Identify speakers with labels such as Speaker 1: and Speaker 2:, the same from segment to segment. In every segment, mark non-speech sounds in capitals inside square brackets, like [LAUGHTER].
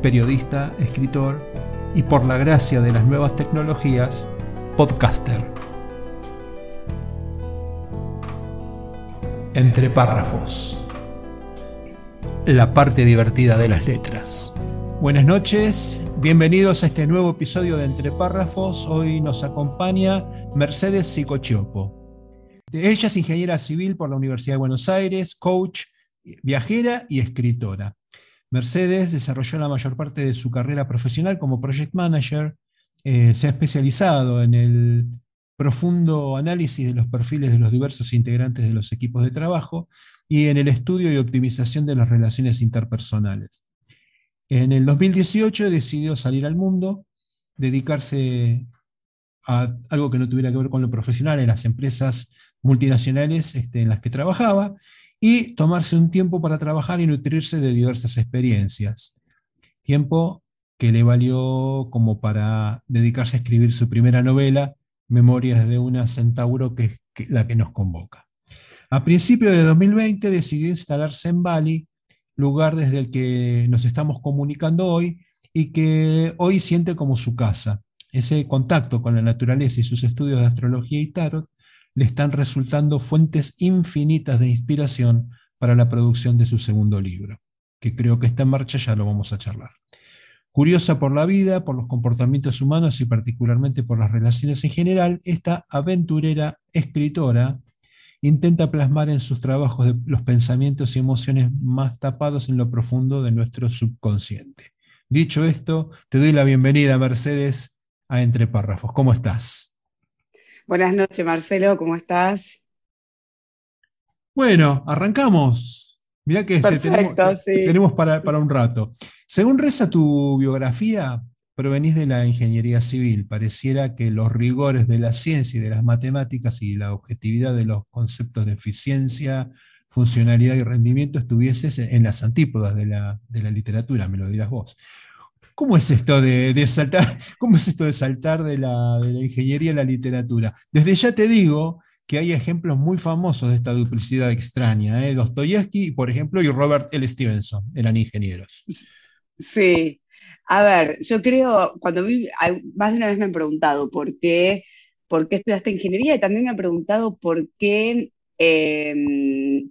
Speaker 1: periodista, escritor y por la gracia de las nuevas tecnologías, podcaster. Entre párrafos. La parte divertida de las letras. Buenas noches, bienvenidos a este nuevo episodio de Entre párrafos. Hoy nos acompaña Mercedes Sicochiopo. Ella es ingeniera civil por la Universidad de Buenos Aires, coach, viajera y escritora. Mercedes desarrolló la mayor parte de su carrera profesional como project manager, eh, se ha especializado en el profundo análisis de los perfiles de los diversos integrantes de los equipos de trabajo y en el estudio y optimización de las relaciones interpersonales. En el 2018 decidió salir al mundo, dedicarse a algo que no tuviera que ver con lo profesional en las empresas multinacionales este, en las que trabajaba, y tomarse un tiempo para trabajar y nutrirse de diversas experiencias. Tiempo que le valió como para dedicarse a escribir su primera novela, Memorias de una Centauro, que es la que nos convoca. A principios de 2020 decidió instalarse en Bali, lugar desde el que nos estamos comunicando hoy y que hoy siente como su casa. Ese contacto con la naturaleza y sus estudios de astrología y tarot le están resultando fuentes infinitas de inspiración para la producción de su segundo libro, que creo que está en marcha, ya lo vamos a charlar. Curiosa por la vida, por los comportamientos humanos y particularmente por las relaciones en general, esta aventurera escritora intenta plasmar en sus trabajos los pensamientos y emociones más tapados en lo profundo de nuestro subconsciente. Dicho esto, te doy la bienvenida, Mercedes, a Entre Párrafos. ¿Cómo estás?
Speaker 2: Buenas noches, Marcelo, ¿cómo estás?
Speaker 1: Bueno, arrancamos. Mirá que este, tenemos, para, para, un rato. Según reza tu biografía, provenís de la ingeniería civil. Pareciera que los rigores de la ciencia y de las matemáticas y la objetividad de los conceptos de eficiencia, funcionalidad y rendimiento estuvieses en las antípodas de la, de la literatura, me lo dirás vos. [LAUGHS] ¿Cómo es esto de, saltar, cómo es esto de, saltar de, la, ingeniería a la literatura? Desde ya te digo que hay ejemplos muy famosos de esta duplicidad extraña. ¿eh? Dostoyevsky, por ejemplo, y Robert L. Stevenson eran ingenieros.
Speaker 2: Sí. A ver, yo creo, cuando más de una vez me han preguntado por qué, por qué estudiaste ingeniería y también me han preguntado por qué eh,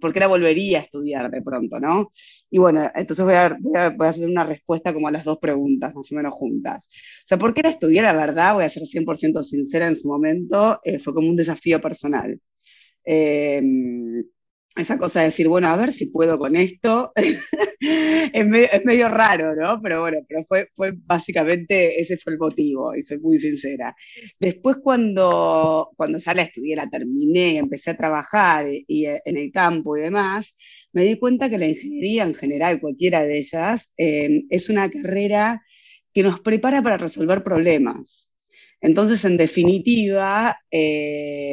Speaker 2: ¿por qué la volvería a estudiar de pronto, no? Y bueno, entonces voy a, voy, hacer una respuesta como a las dos preguntas, más o menos juntas. O sea, ¿por qué la estudié? La verdad, voy a ser 100% sincera en su momento, eh, fue como un desafío personal. Eh, esa cosa de decir, bueno, a ver si puedo con esto, [LAUGHS] es, medio, raro, ¿no? Pero bueno, pero fue, fue básicamente, ese fue el motivo, y soy muy sincera. Después cuando, cuando ya la estudié, la terminé, empecé a trabajar y, en el campo y demás, me di cuenta que la ingeniería en general, cualquiera de ellas, eh, es una carrera que nos prepara para resolver problemas. Entonces, en definitiva, eh,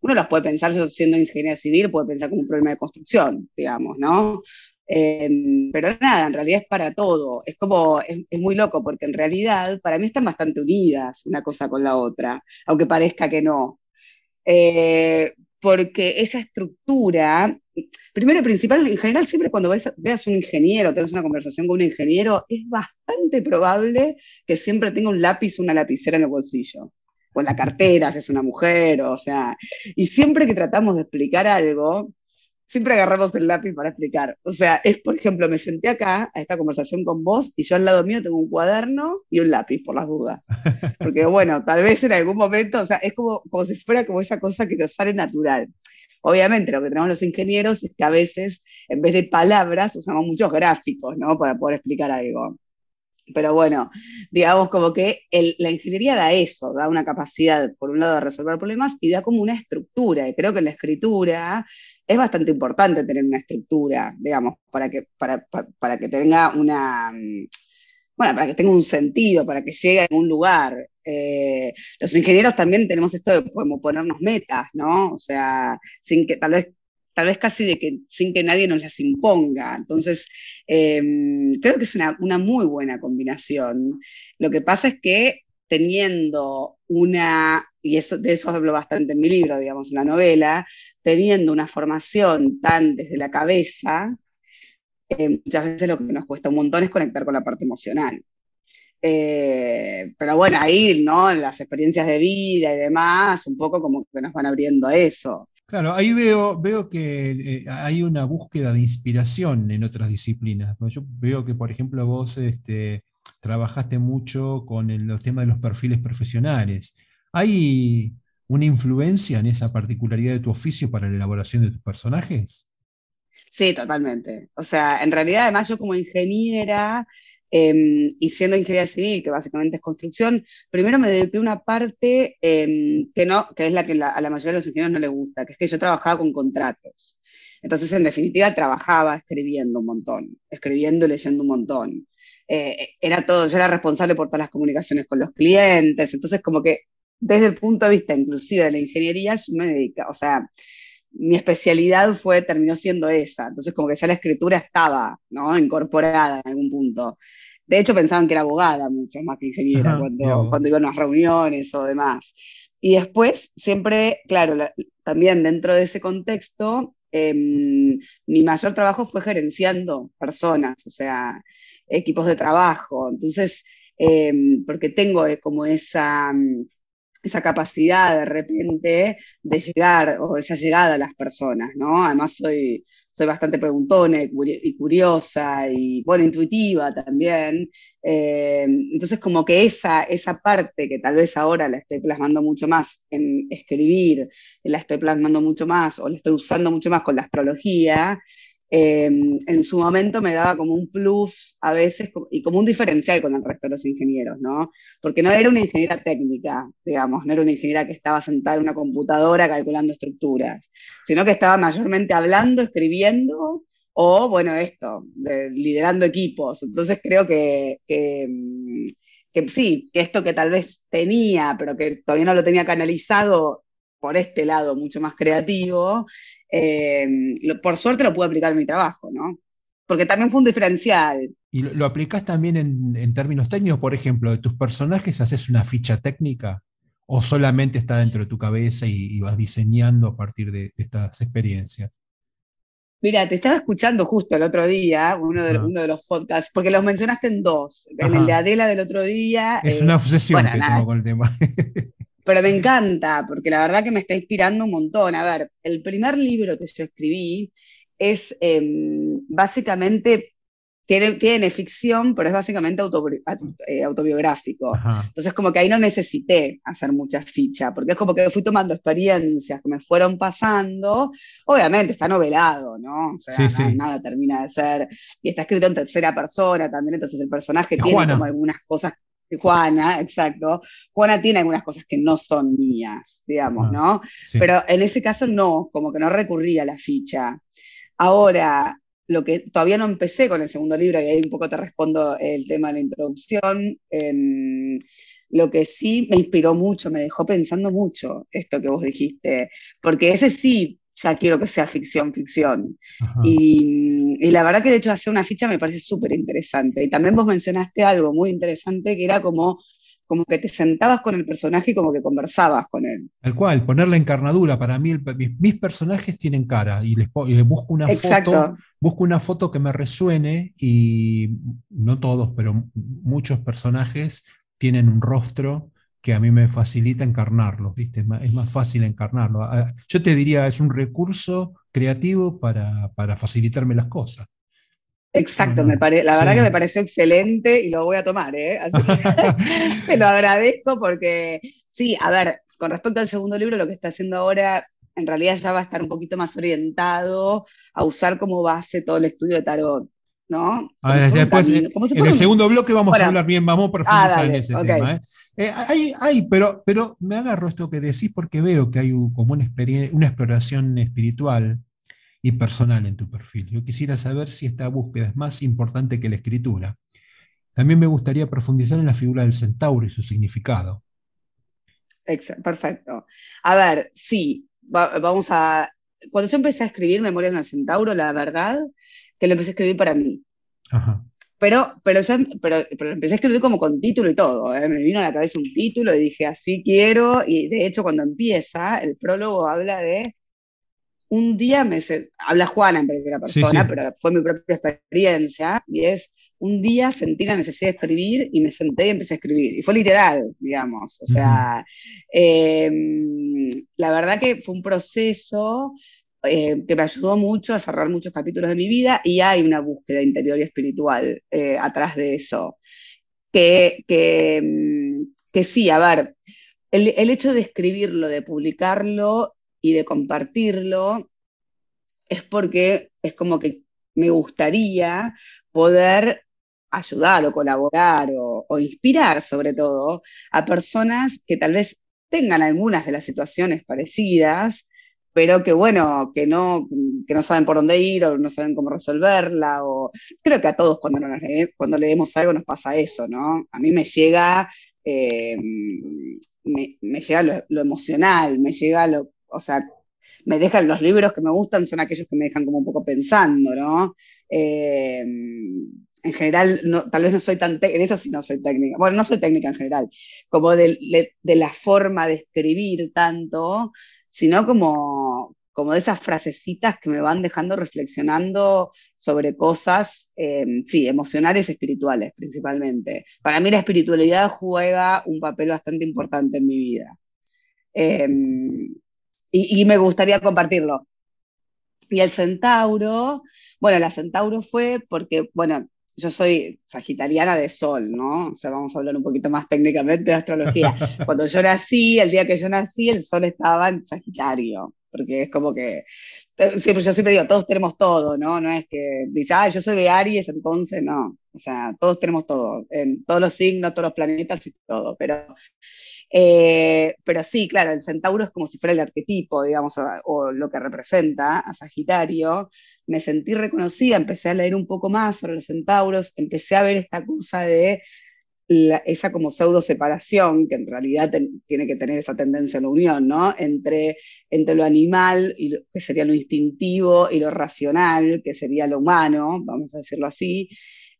Speaker 2: uno los puede pensar, siendo ingeniera civil, puede pensar como un problema de construcción, digamos, ¿no? Eh, pero nada, en realidad es para todo. Es como, es, muy loco, porque en realidad para mí están bastante unidas una cosa con la otra, aunque parezca que no. Eh, porque esa estructura, primero y principal, en general siempre cuando ves, veas un ingeniero, tengas una conversación con un ingeniero, es bastante probable que siempre tenga un lápiz o una lapicera en el bolsillo, o en la cartera, si es una mujer, o sea, y siempre que tratamos de explicar algo, siempre agarramos el lápiz para explicar. O sea, es, por ejemplo, me senté acá a esta conversación con vos y yo al lado mío tengo un cuaderno y un lápiz, por las dudas. [LAUGHS] Porque, bueno, tal vez en algún momento, o sea, es como, como si fuera como esa cosa que nos sale natural. Obviamente, lo que tenemos los ingenieros es que a veces, en vez de palabras, usamos muchos gráficos, ¿no? Para poder explicar algo. Pero bueno, digamos como que la ingeniería da eso, da una capacidad, por un lado, de resolver problemas y da como una estructura. Y creo que en la escritura es bastante importante tener una estructura, digamos, para que, para, para, que tenga una, bueno, para que tenga un sentido, para que llegue a algún lugar. Eh, los ingenieros también tenemos esto de como ponernos metas, ¿no? O sea, sin que tal vez tal vez casi de que sin que nadie nos las imponga. Entonces, em, creo que es una, una, muy buena combinación. Lo que pasa es que teniendo una, y eso, de eso hablo bastante en mi libro, digamos, en la novela, teniendo una formación tan desde la cabeza, eh, muchas veces lo que nos cuesta un montón es conectar con la parte emocional. Eh, pero bueno, ahí, ¿no? Las experiencias de vida y demás, un poco como que nos van abriendo a eso.
Speaker 1: Claro, ahí veo, veo que eh, hay una búsqueda de inspiración en otras disciplinas. Yo veo que, por ejemplo, vos este, trabajaste mucho con el, los temas de los perfiles profesionales. ¿Hay una influencia en esa particularidad de tu oficio para la elaboración de tus personajes?
Speaker 2: Sí, totalmente. O sea, en realidad, además, yo como ingeniera em, y siendo ingeniera civil, que básicamente es construcción, primero me dediqué a una parte em, que, no, que es la que a la mayoría de los ingenieros no les gusta, que es que yo trabajaba con contratos. Entonces, en definitiva, trabajaba escribiendo un montón, escribiendo y leyendo un montón. Eh, era todo, yo era responsable por todas las comunicaciones con los clientes, entonces como que desde el punto de vista inclusive de la ingeniería, yo me dedicaba, o sea, mi especialidad fue, terminó siendo esa. Entonces, como que ya la escritura estaba, ¿no? Incorporada en algún punto. De hecho, pensaban que era abogada mucho más que ingeniera cuando, cuando iba a unas reuniones o demás. Y después, siempre, claro, también dentro de ese contexto, em, mi mayor trabajo fue gerenciando personas, o sea, equipos de trabajo. Entonces, em, porque tengo eh, como esa esa capacidad de repente de llegar o esa llegada a las personas, ¿no? Además soy, soy bastante preguntona y curiosa y, bueno, intuitiva también. Eh, entonces, como que esa, esa parte que tal vez ahora la estoy plasmando mucho más en escribir, la estoy plasmando mucho más o la estoy usando mucho más con la astrología, Em, en su momento me daba como un plus a veces y como un diferencial con el resto de los ingenieros, ¿no? Porque no era una ingeniera técnica, digamos, no era una ingeniera que estaba sentada en una computadora calculando estructuras, sino que estaba mayormente hablando, escribiendo o, bueno, esto, liderando equipos. Entonces creo que, que, que sí, que esto que tal vez tenía, pero que todavía no lo tenía canalizado, por este lado mucho más creativo, eh, por suerte lo pude aplicar en mi trabajo, ¿no? Porque también fue un diferencial.
Speaker 1: ¿Y lo, aplicás también en, términos técnicos? Por ejemplo, ¿de tus personajes haces una ficha técnica? ¿O solamente está dentro de tu cabeza y, vas diseñando a partir de, estas experiencias?
Speaker 2: Mira, te estaba escuchando justo el otro día, uno de, uno de los podcasts, porque los mencionaste en dos. En el de Adela del otro día.
Speaker 1: Es una obsesión que tengo con el tema. [LAUGHS]
Speaker 2: pero me encanta, porque la verdad que me está inspirando un montón. A ver, el primer libro que yo escribí es em, básicamente, tiene, tiene, ficción, pero es básicamente eh, autobiográfico. Entonces, como que ahí no necesité hacer mucha ficha, porque es como que fui tomando experiencias que me fueron pasando. Obviamente está novelado, ¿no? O sea, nada, termina de ser. Y está escrito en tercera persona también, entonces el personaje tiene como algunas cosas Juana, exacto. Juana tiene algunas cosas que no son mías, digamos, ah, ¿no? Pero en ese caso no, como que no recurría a la ficha. Ahora, lo que todavía no empecé con el segundo libro, y ahí un poco te respondo el tema de la introducción, em, lo que sí me inspiró mucho, me dejó pensando mucho esto que vos dijiste, porque ese sí ya quiero que sea ficción, ficción. Y, la verdad que el hecho de hacer una ficha me parece súper interesante. Y también vos mencionaste algo muy interesante que era como, como que te sentabas con el personaje y como que conversabas con él.
Speaker 1: Tal cual, poner la encarnadura. Para mí, mis, personajes tienen cara y les, busco una foto. Busco una foto que me resuene y no todos, pero muchos personajes tienen un rostro que a mí me facilita encarnarlo, ¿viste? Es más, fácil encarnarlo. Ah, yo te diría, es un recurso creativo para, facilitarme las cosas.
Speaker 2: Exacto, me la verdad que me pareció excelente y lo voy a tomar, ¿eh? [LAUGHS] te lo agradezco porque, sí, a ver, con respecto al segundo libro, lo que está haciendo ahora en realidad ya va a estar un poquito más orientado a usar como base todo el estudio de tarot. ¿no?
Speaker 1: después, en el segundo bloque vamos a hablar bien, vamos a profundizar ah, en ese tema. ¿eh? Eh, hay, pero, pero me agarro esto que decís porque veo que hay como una, una exploración espiritual y personal en tu perfil. Yo quisiera saber si esta búsqueda es más importante que la escritura. también me gustaría profundizar en la figura del centauro y su significado.
Speaker 2: Perfecto. A ver, sí, vamos a... Cuando yo empecé a escribir Memorias de un centauro, la verdad que lo empecé a escribir para mí. Pero, pero, ya, pero, empecé a escribir como con título y todo. ¿eh? Me vino a la cabeza un título y dije, así quiero. Y de hecho, cuando empieza, el prólogo habla de un día me habla Juana en primera persona, pero fue mi propia experiencia, y es un día sentí la necesidad de escribir y me senté y empecé a escribir. Y fue literal, digamos. O sea, em, la verdad que fue un proceso eh, que me ayudó mucho a cerrar muchos capítulos de mi vida y hay una búsqueda interior y espiritual eh, atrás de eso. Que, que, em, que, sí, a ver, el, el hecho de escribirlo, de publicarlo y de compartirlo es porque es como que me gustaría poder ayudar o colaborar o, inspirar sobre todo a personas que tal vez tengan algunas de las situaciones parecidas, pero que bueno, que no, que no saben por dónde ir o no saben cómo resolverla. O... Creo que a todos cuando, cuando leemos algo nos pasa eso, ¿no? A mí me llega, eh, me, llega lo, emocional, me llega lo, o sea, me dejan los libros que me gustan, son aquellos que me dejan como un poco pensando, ¿no? Eh, en general, tal vez no soy tan en eso sí no soy técnica, bueno, no soy técnica en general, como de, la forma de escribir tanto, sino como, como de esas frasecitas que me van dejando reflexionando sobre cosas, em, sí, emocionales espirituales principalmente. Para mí la espiritualidad juega un papel bastante importante en mi vida. Em, y, y me gustaría compartirlo. Y el centauro, bueno, la centauro fue porque, bueno, yo soy sagitariana de sol, ¿no? O sea, vamos a hablar un poquito más técnicamente de astrología. [LAUGHS] Cuando yo nací, el día que yo nací, el sol estaba en Sagitario, porque es como que, siempre, yo siempre digo, todos tenemos todo, ¿no? No es que dice, ah, yo soy de Aries, entonces no. O sea, todos tenemos todo, en todos los signos, todos los planetas y todo, pero eh, pero sí, claro, el centauro es como si fuera el arquetipo, digamos, o, lo que representa a Sagitario. Me sentí reconocida, empecé a leer un poco más sobre los centauros, empecé a ver esta cosa de esa como pseudo separación, que en realidad tiene que tener esa tendencia a la unión, ¿no? Entre, entre lo animal, y que sería lo instintivo, y lo racional, que sería lo humano, vamos a decirlo así,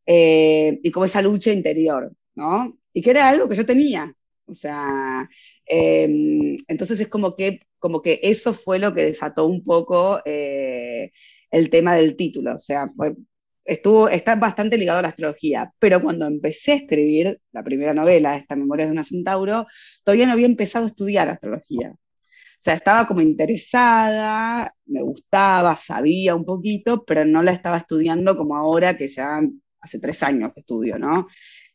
Speaker 2: eh, y como esa lucha interior, ¿no? Y que era algo que yo tenía, o sea, em, entonces es como que, como que eso fue lo que desató un poco eh, el tema del título. O sea, estuvo, está bastante ligado a la astrología, pero cuando empecé a escribir la primera novela, esta Memoria de una Centauro, todavía no había empezado a estudiar astrología. O sea, estaba como interesada, me gustaba, sabía un poquito, pero no la estaba estudiando como ahora que ya hace tres años que estudio, ¿no?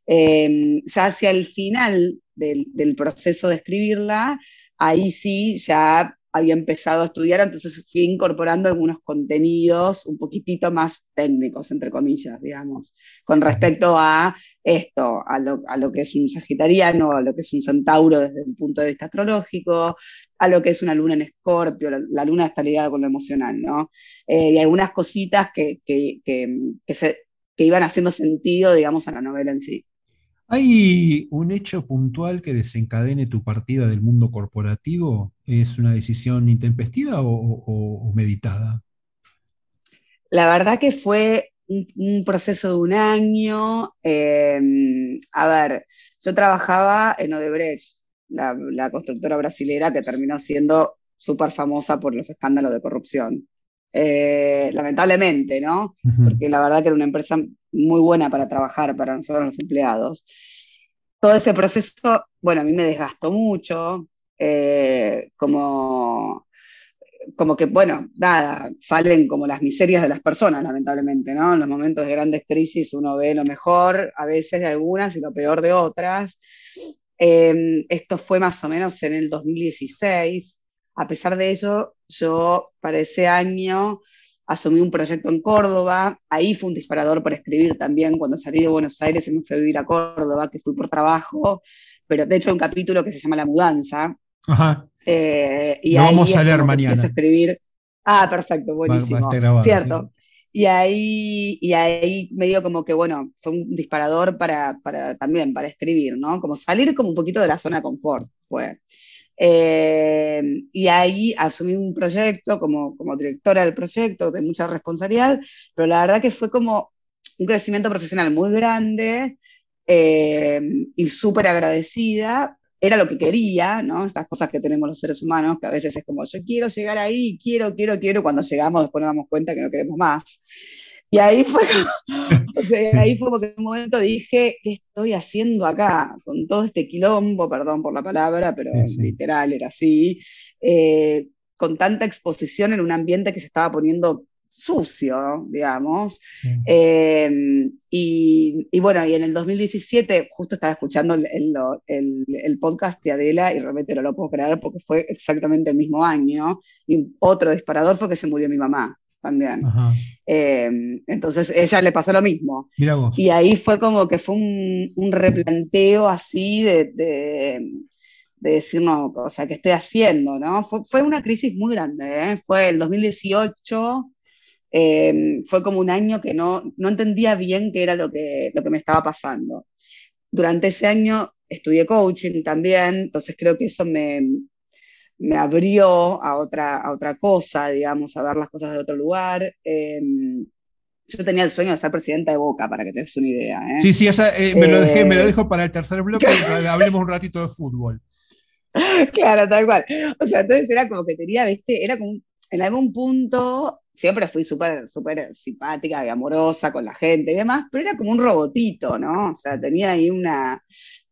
Speaker 2: Em, ya hacia el final del, proceso de escribirla, ahí sí ya había empezado a estudiar, entonces fui incorporando algunos contenidos un poquitito más técnicos, entre comillas, digamos, con respecto a esto, a lo, que es un sagitariano, a lo que es un centauro desde el punto de vista astrológico, a lo que es una luna en escorpio, la, luna está ligada con lo emocional, ¿no? Eh, y algunas cositas que, que, se, que iban haciendo sentido, digamos, a la novela en sí.
Speaker 1: ¿Hay un hecho puntual que desencadene tu partida del mundo corporativo? ¿Es una decisión intempestiva o, meditada?
Speaker 2: La verdad que fue un, proceso de un año. Em, a ver, yo trabajaba en Odebrecht, la, constructora brasilera que terminó siendo súper famosa por los escándalos de corrupción. Eh, lamentablemente, ¿no? Porque la verdad que era una empresa muy buena para trabajar para nosotros los empleados. Todo ese proceso, bueno, a mí me desgastó mucho, eh, como, como que, bueno, nada, salen como las miserias de las personas, lamentablemente, ¿no? En los momentos de grandes crisis uno ve lo mejor a veces de algunas y lo peor de otras. Em, esto fue más o menos en el 2016. A pesar de ello, yo para ese año asumí un proyecto en Córdoba, ahí fue un disparador para escribir también, cuando salí de Buenos Aires y me fui a vivir a Córdoba, que fui por trabajo, pero de hecho un capítulo que se llama La mudanza.
Speaker 1: Ajá. Eh, y Lo vamos a leer mañana.
Speaker 2: escribir. Ah, perfecto, buenísimo. Cierto. y ahí, y ahí medio como que, bueno, fue un disparador para, para también, para escribir, ¿no? Como salir como un poquito de la zona de confort, fue. Eh, y ahí asumí un proyecto como, como directora del proyecto, de mucha responsabilidad, pero la verdad que fue como un crecimiento profesional muy grande eh, y súper agradecida. Era lo que quería, ¿no? Estas cosas que tenemos los seres humanos, que a veces es como, yo quiero llegar ahí, quiero, quiero, quiero, cuando llegamos después nos damos cuenta que no queremos más. Y ahí fue, [LAUGHS] o sea, ahí fue porque en un momento dije, ¿qué estoy haciendo acá? Con todo este quilombo, perdón por la palabra, pero literal era así, eh, con tanta exposición en un ambiente que se estaba poniendo sucio, digamos. Em, y, bueno, y en el 2017, justo estaba escuchando el, el, podcast de Adela y realmente no lo puedo creer porque fue exactamente el mismo año. Y otro disparador fue que se murió mi mamá también. Em, entonces ella le pasó lo mismo. Y ahí fue como que fue un, replanteo así de, de, decir, no, o sea, ¿qué estoy haciendo? ¿no? Fue, una crisis muy grande, ¿eh? fue el 2018. Em, fue como un año que no, no entendía bien qué era lo que, lo que me estaba pasando. Durante ese año estudié coaching también, entonces creo que eso me, me abrió a otra, a otra cosa, digamos, a ver las cosas de otro lugar. Em, yo tenía el sueño de ser presidenta de Boca, para que te des una idea. ¿eh?
Speaker 1: Sí, sí, eh, me, lo dejé, me lo eh, dejo para el tercer bloque hablemos un ratito de fútbol. [LAUGHS]
Speaker 2: Claro, tal cual. O sea, entonces era como que tenía, viste, era como en algún punto siempre fui súper, súper simpática y amorosa con la gente y demás, pero era como un robotito, ¿no? O sea, tenía ahí una,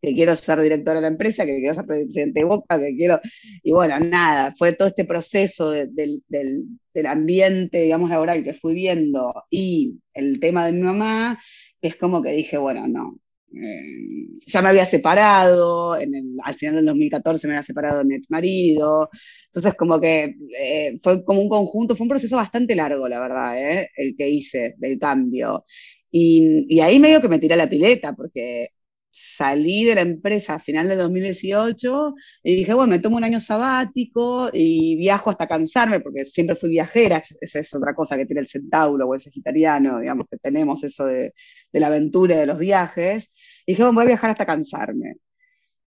Speaker 2: que quiero ser directora de la empresa, que quiero ser presidente de Boca, que quiero, y bueno, nada, fue todo este proceso del, del, ambiente, digamos, laboral que fui viendo y el tema de mi mamá, que es como que dije, bueno, no, ya me había separado, en el, al final del 2014 me había separado mi ex marido, entonces como que eh, fue como un conjunto, fue un proceso bastante largo, la verdad, eh, el que hice del cambio. Y, y, ahí medio que me tiré la pileta, porque salí de la empresa a final de 2018 y dije, bueno, me tomo un año sabático y viajo hasta cansarme, porque siempre fui viajera, esa es otra cosa que tiene el centauro o el sagitariano, digamos que tenemos eso de, de la aventura de los viajes. Y dije, voy a viajar hasta cansarme.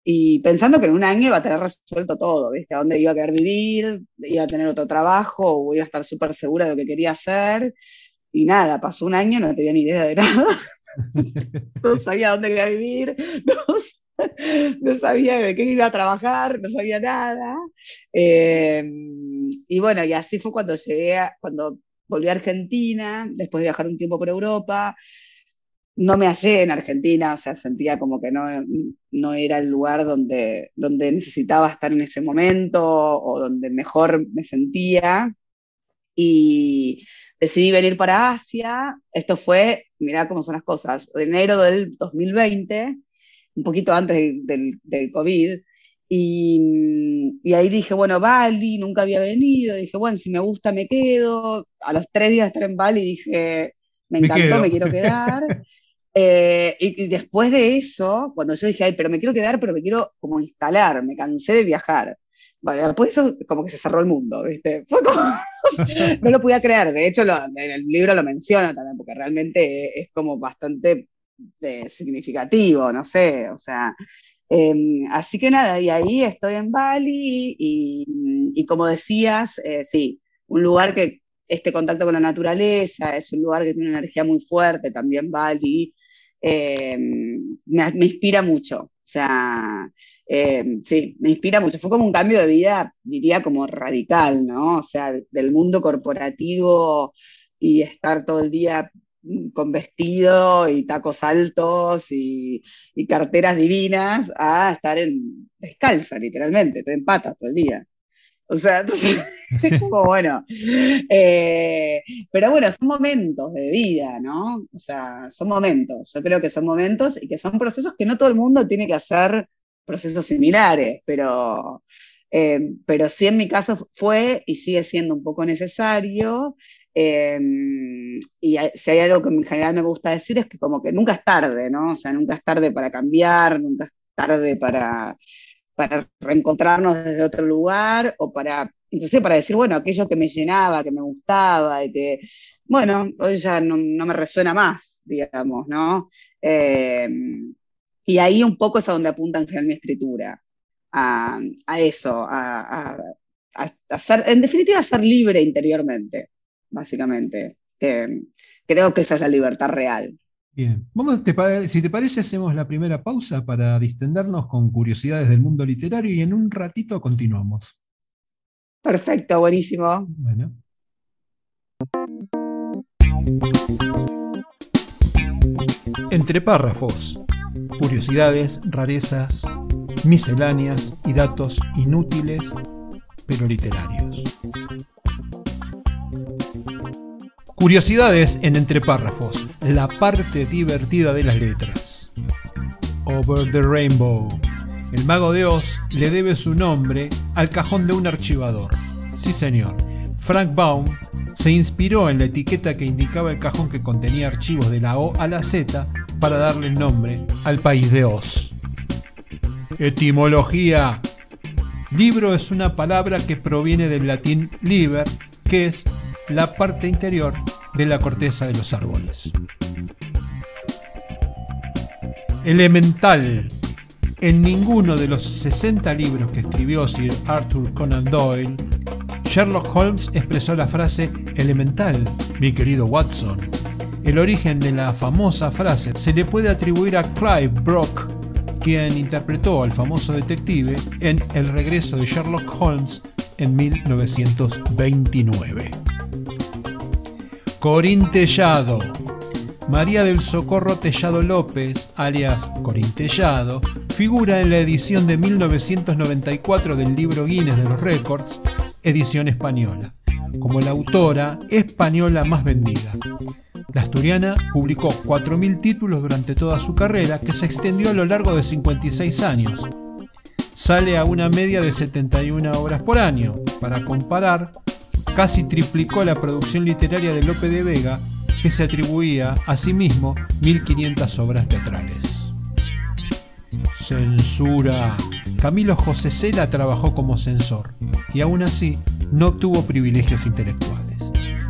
Speaker 2: Y pensando que en un año iba a tener resuelto todo, ¿viste? A dónde iba a querer vivir, iba a tener otro trabajo, iba a estar súper segura de lo que quería hacer. Y nada, pasó un año, no tenía ni idea de [LAUGHS] nada. no sabía dónde quería vivir, [LAUGHS] no, sabía de qué iba a trabajar, no sabía nada. Em, y bueno, y así fue cuando llegué, cuando volví a Argentina, después de viajar un tiempo por Europa. No me hallé en Argentina, o sea, sentía como que no, no era el lugar donde, donde necesitaba estar en ese momento o donde mejor me sentía. Y decidí venir para Asia. Esto fue, mirá cómo son las cosas, de enero del 2020, un poquito antes del, del, COVID. Y, y, ahí dije, bueno, Bali, nunca había venido. Dije, bueno, si me gusta me quedo. A los tres días de estar en Bali dije, me encantó, me, quiero [LAUGHS] quedar. Eh, y, y, después de eso, cuando yo dije, ay, pero me quiero quedar, pero me quiero como instalar, me cansé de viajar. Bueno, después eso como que se cerró el mundo, ¿viste? [LAUGHS] Fue como, no lo podía creer, de hecho en el libro lo menciona también, porque realmente es como bastante eh, significativo, no sé, o sea, em, así que nada, y ahí estoy en Bali y, como decías, eh, sí, un lugar que este contacto con la naturaleza, es un lugar que tiene una energía muy fuerte, también Bali, em, me, inspira mucho, o sea, eh, sí, me inspira mucho. Fue como un cambio de vida, diría como radical, ¿no? O sea, del mundo corporativo y estar todo el día con vestido y tacos altos y, carteras divinas a estar en descalza, literalmente, te empatas todo el día. O sea, entonces, [LAUGHS] es como bueno. Eh, pero bueno, son momentos de vida, ¿no? O sea, son momentos. Yo creo que son momentos y que son procesos que no todo el mundo tiene que hacer procesos similares, pero, eh, pero sí en mi caso fue y sigue siendo un poco necesario. Eh, y si hay algo que en general me gusta decir es que como que nunca es tarde, ¿no? O sea, nunca es tarde para cambiar, nunca es tarde para, para reencontrarnos desde otro lugar o para inclusive para decir, bueno, aquello que me llenaba, que me gustaba, y que, bueno, hoy ya no, me resuena más, digamos, ¿no? Eh, y ahí un poco es a donde apunta en general mi escritura, a, eso, a, ser, en definitiva, a ser libre interiormente, básicamente. creo que esa es la libertad real.
Speaker 1: Bien, Vamos, si te parece, hacemos la primera pausa para distendernos con curiosidades del mundo literario y en un ratito continuamos.
Speaker 2: Perfecto, buenísimo.
Speaker 1: Bueno. Entre párrafos, curiosidades, rarezas, misceláneas y datos inútiles pero literarios. Curiosidades en entre párrafos, la parte divertida de las letras. Over the Rainbow. El mago de Oz le debe su nombre al cajón de un archivador. Sí, señor. Frank Baum se inspiró en la etiqueta que indicaba el cajón que contenía archivos de la O a la Z para darle el nombre al país de Oz. Etimología. Libro es una palabra que proviene del latín liber, que es la parte interior de la corteza de los árboles. Elemental en ninguno de los 60 libros que escribió Sir Arthur Conan Doyle, Sherlock Holmes expresó la frase elemental, mi querido Watson. El origen de la famosa frase se le puede atribuir a Clive Brock, quien interpretó al famoso detective en El regreso de Sherlock Holmes en 1929. Corín Tellado María del Socorro Tellado López, alias Corín Tellado, figura en la edición de 1994 del libro Guinness de los Récords, edición española, como la autora española más vendida. La asturiana publicó 4.000 títulos durante toda su carrera, que se extendió a lo largo de 56 años. Sale a una media de 71 obras por año. Para comparar, casi triplicó la producción literaria de Lope de Vega que se atribuía a sí mismo 1500 obras teatrales. Censura. Camilo José Cela trabajó como censor y aún así no obtuvo privilegios intelectuales.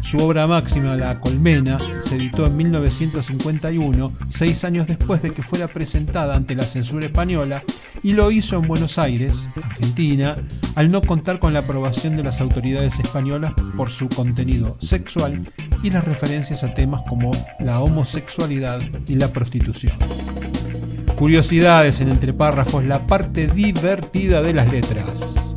Speaker 1: Su obra máxima, La Colmena, se editó en 1951, seis años después de que fuera presentada ante la censura española, y lo hizo en Buenos Aires, Argentina, al no contar con la aprobación de las autoridades españolas por su contenido sexual y las referencias a temas como la homosexualidad y la prostitución. Curiosidades en entre párrafos, la parte divertida de las letras.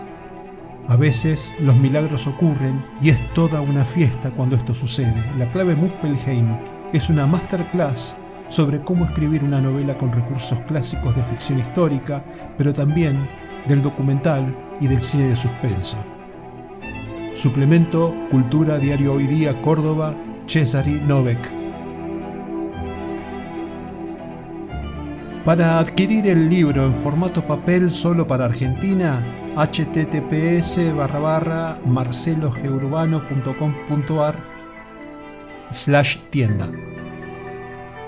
Speaker 1: A veces los milagros ocurren y es toda una fiesta cuando esto sucede. La clave Muspelheim es una masterclass sobre cómo escribir una novela con recursos clásicos de ficción histórica, pero también del documental y del cine de suspenso. Suplemento Cultura Diario Hoy Día Córdoba, Cesari Novek. Para adquirir el libro en formato papel solo para Argentina, https barra barra marcelogeurbano.com.ar slash tienda.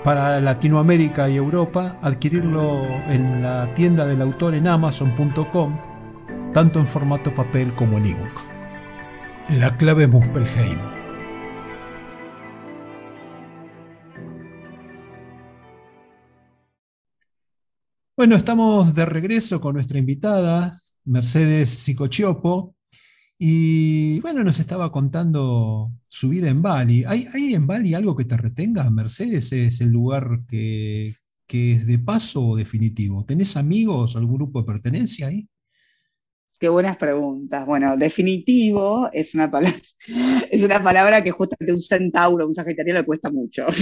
Speaker 1: Para Latinoamérica y Europa, adquirirlo en la tienda del autor en amazon.com, tanto en formato papel como en ebook. La clave Muspelheim. Bueno, estamos de regreso con nuestra invitada, Mercedes Sicochiopo, y bueno, nos estaba contando su vida en Bali. ¿Hay, en Bali algo que te retenga, Mercedes? ¿Es el lugar que, que es de paso o definitivo? ¿Tenés amigos, algún grupo de pertenencia ahí?
Speaker 2: Qué buenas preguntas. Bueno, definitivo es una palabra, [LAUGHS] es una palabra que justamente un centauro, un sagitario le cuesta mucho. [LAUGHS]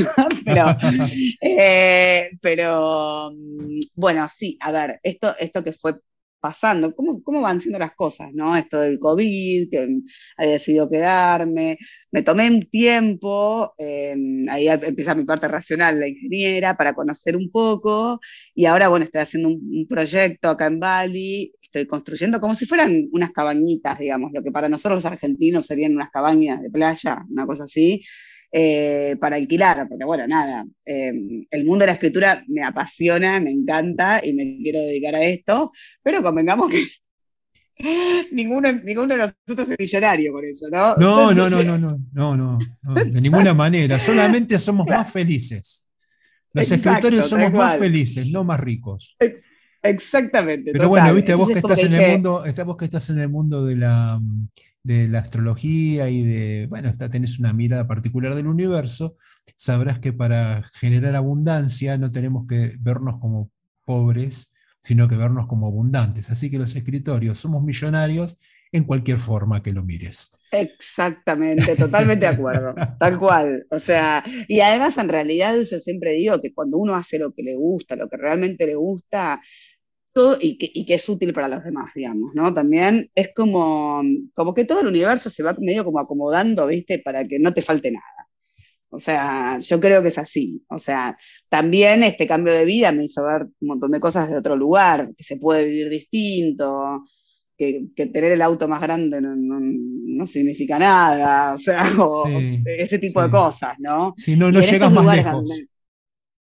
Speaker 2: Eh, pero, mm, bueno, sí, a ver, esto, esto que fue pasando, cómo, cómo van siendo las cosas, ¿no? Esto del COVID, que había decidido quedarme. Me tomé un tiempo, eh, ahí empieza mi parte racional, la ingeniera, para conocer un poco. Y ahora, bueno, estoy haciendo un, proyecto acá en Bali, estoy construyendo como si fueran unas cabañitas, digamos, lo que para nosotros los argentinos serían unas cabañas de playa, una cosa así. Eh, para alquilar, porque bueno, nada, eh, el mundo de la escritura me apasiona, me encanta y me quiero dedicar a esto, pero convengamos que [LAUGHS] ninguno, ninguno de nosotros es millonario por eso, ¿no?
Speaker 1: No, no, no, no, no, no, no, de ninguna [LAUGHS] manera, solamente somos más felices. Los escritores somos más felices, no más ricos.
Speaker 2: Exactamente.
Speaker 1: Pero bueno, viste, vos que estás en el mundo, vos que estás en el mundo de la de la astrología y de, bueno, hasta tenés una mirada particular del universo, sabrás que para generar abundancia no tenemos que vernos como pobres, sino que vernos como abundantes. Así que los escritorios somos millonarios en cualquier forma que lo mires.
Speaker 2: Exactamente, totalmente de acuerdo, [LAUGHS] tal cual. O sea, y además en realidad yo siempre digo que cuando uno hace lo que le gusta, lo que realmente le gusta, y que, es útil para los demás, digamos, ¿no? También es como, como que todo el universo se va medio como acomodando, ¿viste? Para que no te falte nada. O sea, yo creo que es así. O sea, también este cambio de vida me hizo ver un montón de cosas de otro lugar, que se puede vivir distinto, que, tener el auto más grande no, significa nada, o sea, [LAUGHS] ese tipo de cosas, ¿no?
Speaker 1: Si no, no llegas más lejos.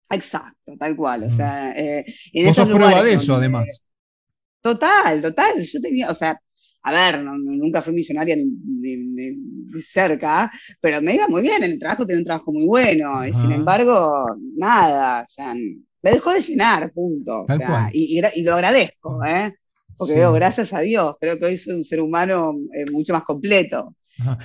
Speaker 2: Exacto, tal cual. O mm. sea,
Speaker 1: eh, Vos sos prueba de eso, además.
Speaker 2: Total, total. Yo tenía, o sea, a ver, nunca fui millonaria ni, cerca, pero me iba muy bien en el trabajo, tenía un trabajo muy bueno, y sin embargo, nada, o sea, me dejó de llenar, punto. O sea, y, lo agradezco, ¿eh? Porque digo, gracias a Dios, creo que hoy soy un ser humano eh, mucho más completo.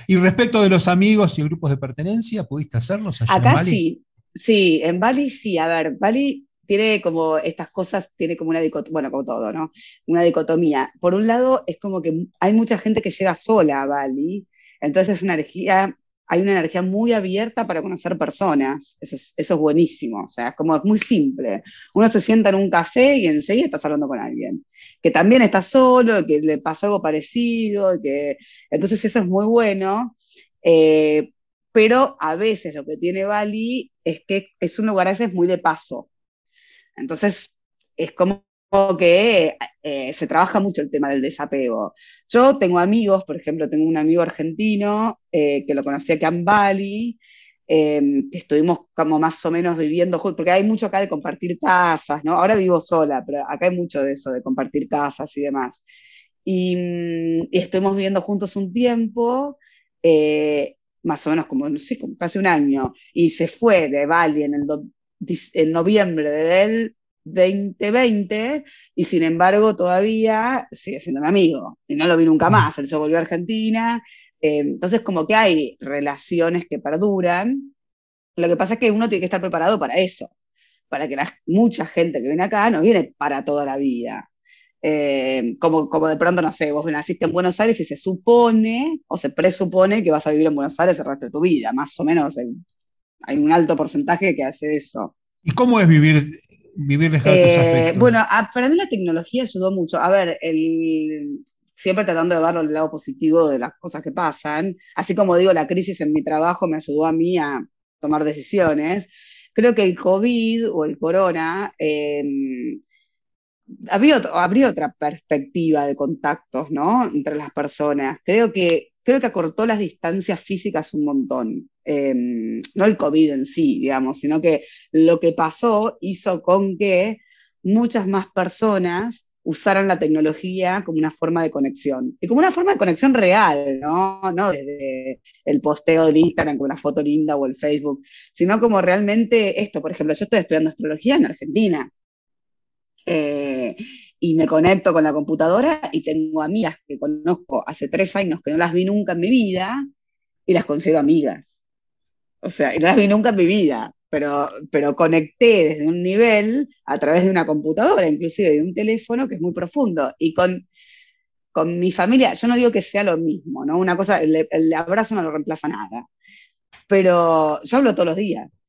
Speaker 1: Y respecto de los amigos y grupos de pertenencia, ¿pudiste hacerlos
Speaker 2: allá Acá sí, Sí, en Bali sí, a ver, Bali tiene como estas cosas, tiene como una dicotomía, bueno, como todo, ¿no? Una dicotomía. Por un lado, es como que hay mucha gente que llega sola a Bali, entonces es una energía, hay una energía muy abierta para conocer personas, eso es, eso es buenísimo, o sea, es como muy simple. Uno se sienta en un café y enseguida estás hablando con alguien, que también está solo, que le pasó algo parecido, que entonces eso es muy bueno. Eh, pero a veces lo que tiene Bali es que es un lugar a veces muy de paso. Entonces, es como que eh, se trabaja mucho el tema del desapego. Yo tengo amigos, por ejemplo, tengo un amigo argentino eh, que lo conocí acá en Bali, em, que estuvimos como más o menos viviendo juntos, porque hay mucho acá de compartir casas, ¿no? Ahora vivo sola, pero acá hay mucho de eso, de compartir casas y demás. Y, mm, estuvimos viviendo juntos un tiempo. Eh, más o menos como, no sé, casi un año, y se fue de Bali en, el en noviembre del 2020 y sin embargo todavía sigue siendo mi amigo y no lo vi nunca más, él se volvió a Argentina, eh, entonces como que hay relaciones que perduran, lo que pasa es que uno tiene que estar preparado para eso, para que la, mucha gente que viene acá no viene para toda la vida, eh, como, como de pronto, no sé, vos naciste en Buenos Aires y se supone o se presupone que vas a vivir en Buenos Aires el resto de tu vida, más o menos hay, un alto porcentaje que hace eso.
Speaker 1: ¿Y cómo es vivir, vivir lejos
Speaker 2: eh, Bueno, para mí la tecnología ayudó mucho. A ver, el, siempre tratando de darlo el lado positivo de las cosas que pasan, así como digo, la crisis en mi trabajo me ayudó a mí a tomar decisiones. Creo que el COVID o el corona eh, habría, otra perspectiva de contactos, ¿no? Entre las personas. Creo que, creo que acortó las distancias físicas un montón. Em, no el COVID en sí, digamos, sino que lo que pasó hizo con que muchas más personas usaran la tecnología como una forma de conexión. Y como una forma de conexión real, ¿no? No desde el posteo del Instagram con una foto linda o el Facebook, sino como realmente esto. Por ejemplo, yo estoy estudiando astrología en Argentina. Eh, y me conecto con la computadora y tengo amigas que conozco hace tres años que no las vi nunca en mi vida y las considero amigas. O sea, no las vi nunca en mi vida, pero, pero conecté desde un nivel a través de una computadora, inclusive de un teléfono, que es muy profundo. Y con, con mi familia, yo no digo que sea lo mismo, ¿no? Una cosa, el, el abrazo no lo reemplaza nada, pero yo hablo todos los días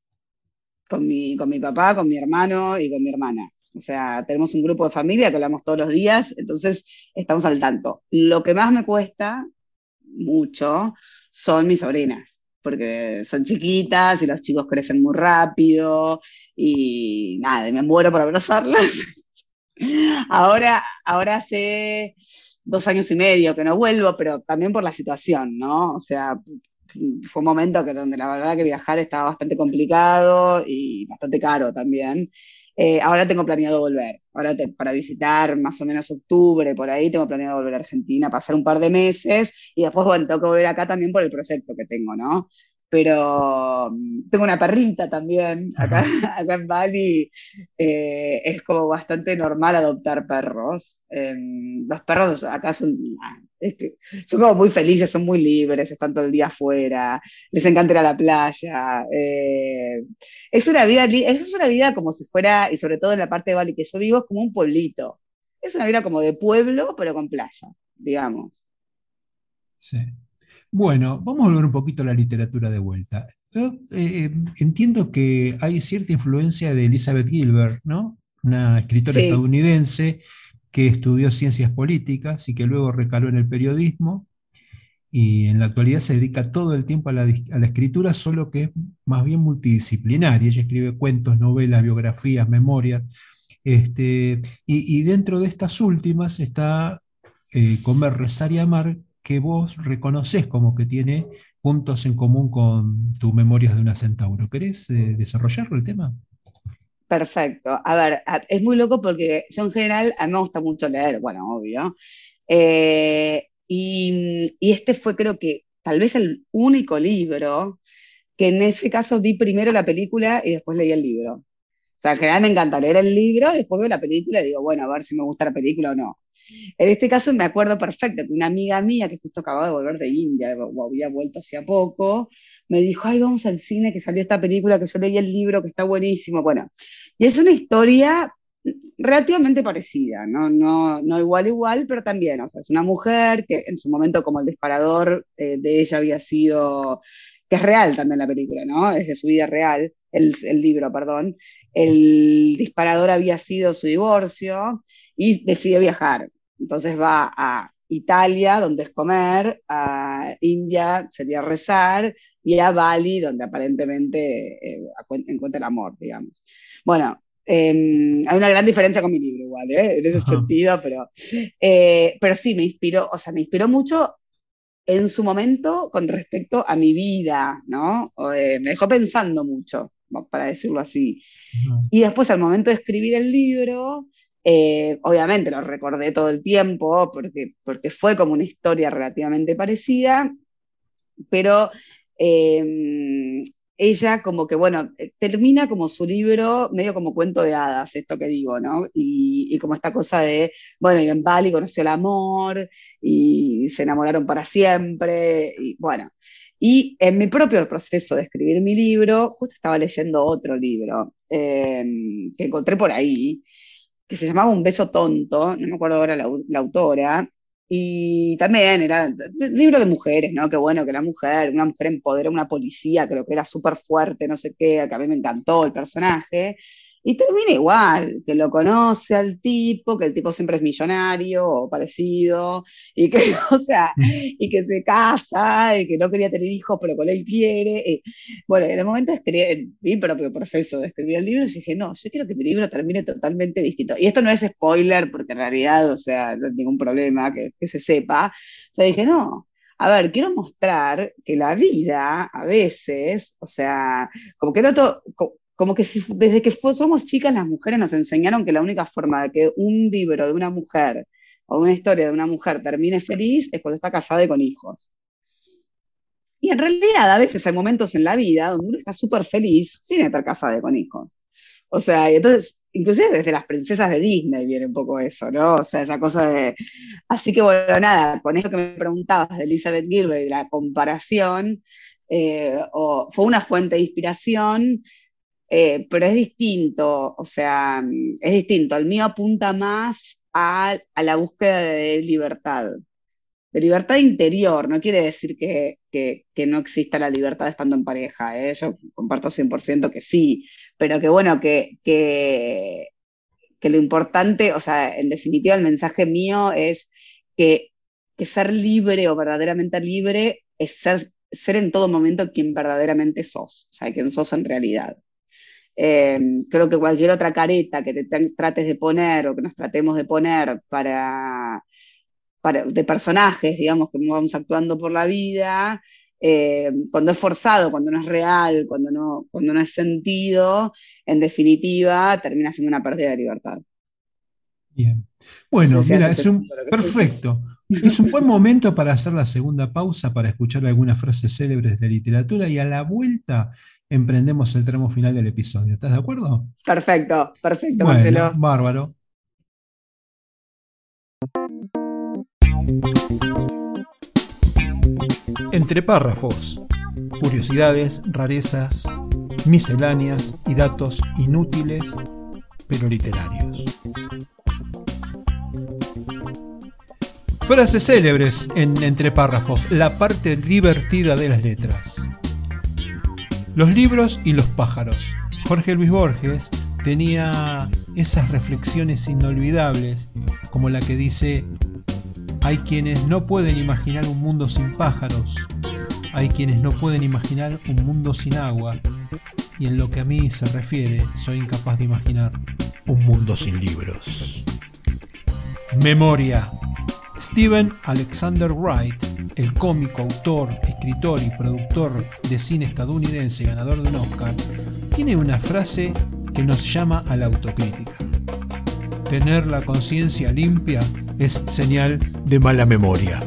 Speaker 2: con mi, con mi papá, con mi hermano y con mi hermana O sea, tenemos un grupo de familia que hablamos todos los días, entonces estamos al tanto. Lo que más me cuesta, mucho, son mis sobrinas porque son chiquitas y los chicos crecen muy rápido y nada, me muero por abrazarlas. [LAUGHS] ahora, ahora hace dos años y medio que no vuelvo, pero también por la situación, ¿no? O sea, fue un momento que donde la verdad que viajar estaba bastante complicado y bastante caro también. Eh, ahora tengo planeado volver. Ahora para visitar más o menos octubre, por ahí, tengo planeado volver a Argentina, pasar un par de meses y después, bueno, tengo que volver acá también por el proyecto que tengo, ¿no? pero mm, tengo una perrita también acá, [LAUGHS] acá en Bali. Eh, es como bastante normal adoptar perros. Em, los perros acá son, son como muy felices, son muy libres, están todo el día afuera, les encanta ir a la playa. Eh, es, una vida, es una vida como si fuera, y sobre todo en la parte de Bali que yo vivo, es como un pueblito. Es una vida como de pueblo, pero con playa, digamos.
Speaker 1: Sí. Bueno, vamos a volver un poquito a la literatura de vuelta. Yo eh, entiendo que hay cierta influencia de Elizabeth Gilbert, ¿no? Una escritora estadounidense que estudió ciencias políticas y que luego recaló en el periodismo y en la actualidad se dedica todo el tiempo a la, escritura, solo que es más bien multidisciplinaria. Ella escribe cuentos, novelas, biografías, memorias. Este, y, dentro de estas últimas está eh, Comer, Rezar y Amar, que vos reconoces como que tiene puntos en común con tus memorias de una centauro. ¿Querés eh, desarrollarlo el tema?
Speaker 2: Perfecto. A ver, es muy loco porque yo en general, a mí me gusta mucho leer, bueno, obvio. Eh, y, y, este fue creo que tal vez el único libro que en ese caso vi primero la película y después leí el libro. O sea, en general me encanta leer el libro, después veo la película y digo, bueno, a ver si me gusta la película o no. En este caso me acuerdo perfecto que una amiga mía que justo acababa de volver de India, o había vuelto hacía poco, me dijo, ay, vamos al cine, que salió esta película, que yo leí el libro, que está buenísimo. Bueno, y es una historia relativamente parecida, ¿no? No, no igual igual, pero también, o sea, es una mujer que en su momento como el disparador eh, de ella había sido, que es real también la película, ¿no? Es de su vida real, el, el libro, perdón. El disparador había sido su divorcio y decide viajar. Entonces va a Italia, donde es comer, a India sería rezar, y a Bali, donde aparentemente eh, encuentra el amor, digamos. Bueno, em, hay una gran diferencia con mi libro igual, ¿eh? en ese sentido, pero, eh, pero sí, me inspiró, o sea, me inspiró mucho en su momento con respecto a mi vida, ¿no? me dejó pensando mucho, para decirlo así. Y después al momento de escribir el libro, eh, obviamente lo recordé todo el tiempo porque, porque fue como una historia relativamente parecida, pero em, ella como que, bueno, termina como su libro medio como cuento de hadas, esto que digo, ¿no? Y, como esta cosa de, bueno, y en Bali conoció el amor y se enamoraron para siempre, y bueno. Y en mi propio proceso de escribir mi libro, justo estaba leyendo otro libro em, que encontré por ahí, que se llamaba Un beso tonto, no me acuerdo ahora la, autora, y también era libro de mujeres, ¿no? Qué bueno que la mujer, una mujer empodera a una policía, creo que era súper fuerte, no sé qué, que a mí me encantó el personaje. Y termina igual, que lo conoce al tipo, que el tipo siempre es millonario o parecido, y que, [LAUGHS] o sea, y que se casa, y que no quería tener hijos, pero con él quiere. bueno, en el momento de escribir mi propio proceso de escribir el libro, dije, no, yo quiero que mi libro termine totalmente distinto. Y esto no es spoiler, porque en realidad, o sea, no hay ningún problema que, que se sepa. O sea, dije, no, a ver, quiero mostrar que la vida a veces, o sea, como que no todo, como que desde que somos chicas las mujeres nos enseñaron que la única forma de que un libro de una mujer o una historia de una mujer termine feliz es cuando está casada y con hijos. Y en realidad a veces hay momentos en la vida donde uno está súper feliz sin estar casada y con hijos. O sea, y entonces, inclusive desde las princesas de Disney viene un poco eso, ¿no? O sea, esa cosa de... Así que bueno, nada, con esto que me preguntabas de Elizabeth Gilbert y la comparación, eh, o, fue una fuente de inspiración eh, pero es distinto, o sea, es distinto. El mío apunta más a, la búsqueda de libertad, de libertad interior. No quiere decir que, no exista la libertad estando en pareja, ¿eh? yo comparto 100% que sí, pero que bueno, que, lo importante, o sea, en definitiva el mensaje mío es que, ser libre o verdaderamente libre es ser en todo momento quien verdaderamente sos, o sea, quien sos en realidad. Eh, creo que cualquier otra careta que te trates de poner o que nos tratemos de poner para, para de personajes, digamos, que vamos actuando por la vida, eh, cuando es forzado, cuando no es real, cuando no, cuando no es sentido, en definitiva termina siendo una pérdida de libertad.
Speaker 1: Bien. Bueno, mira, es un perfecto. Es un buen momento para hacer la segunda pausa, para escuchar algunas frases célebres de la literatura y a la vuelta emprendemos el tramo final del episodio. ¿Estás de acuerdo?
Speaker 2: Perfecto, perfecto, Marcelo.
Speaker 1: Bárbaro. Entre párrafos, curiosidades, rarezas, misceláneas y datos inútiles pero literarios. Frases célebres en Entre párrafos, la parte divertida de las letras. Los libros y los pájaros. Jorge Luis Borges tenía esas reflexiones inolvidables, como la que dice, hay quienes no pueden imaginar un mundo sin pájaros, hay quienes no pueden imaginar un mundo sin agua, y en lo que a mí se refiere, soy incapaz de imaginar un mundo sin libros. Memoria. Steven Alexander Wright, el cómico, autor, escritor y productor de cine estadounidense ganador de un Oscar, tiene una frase que nos llama a la autocrítica. Tener la conciencia limpia es señal de mala memoria.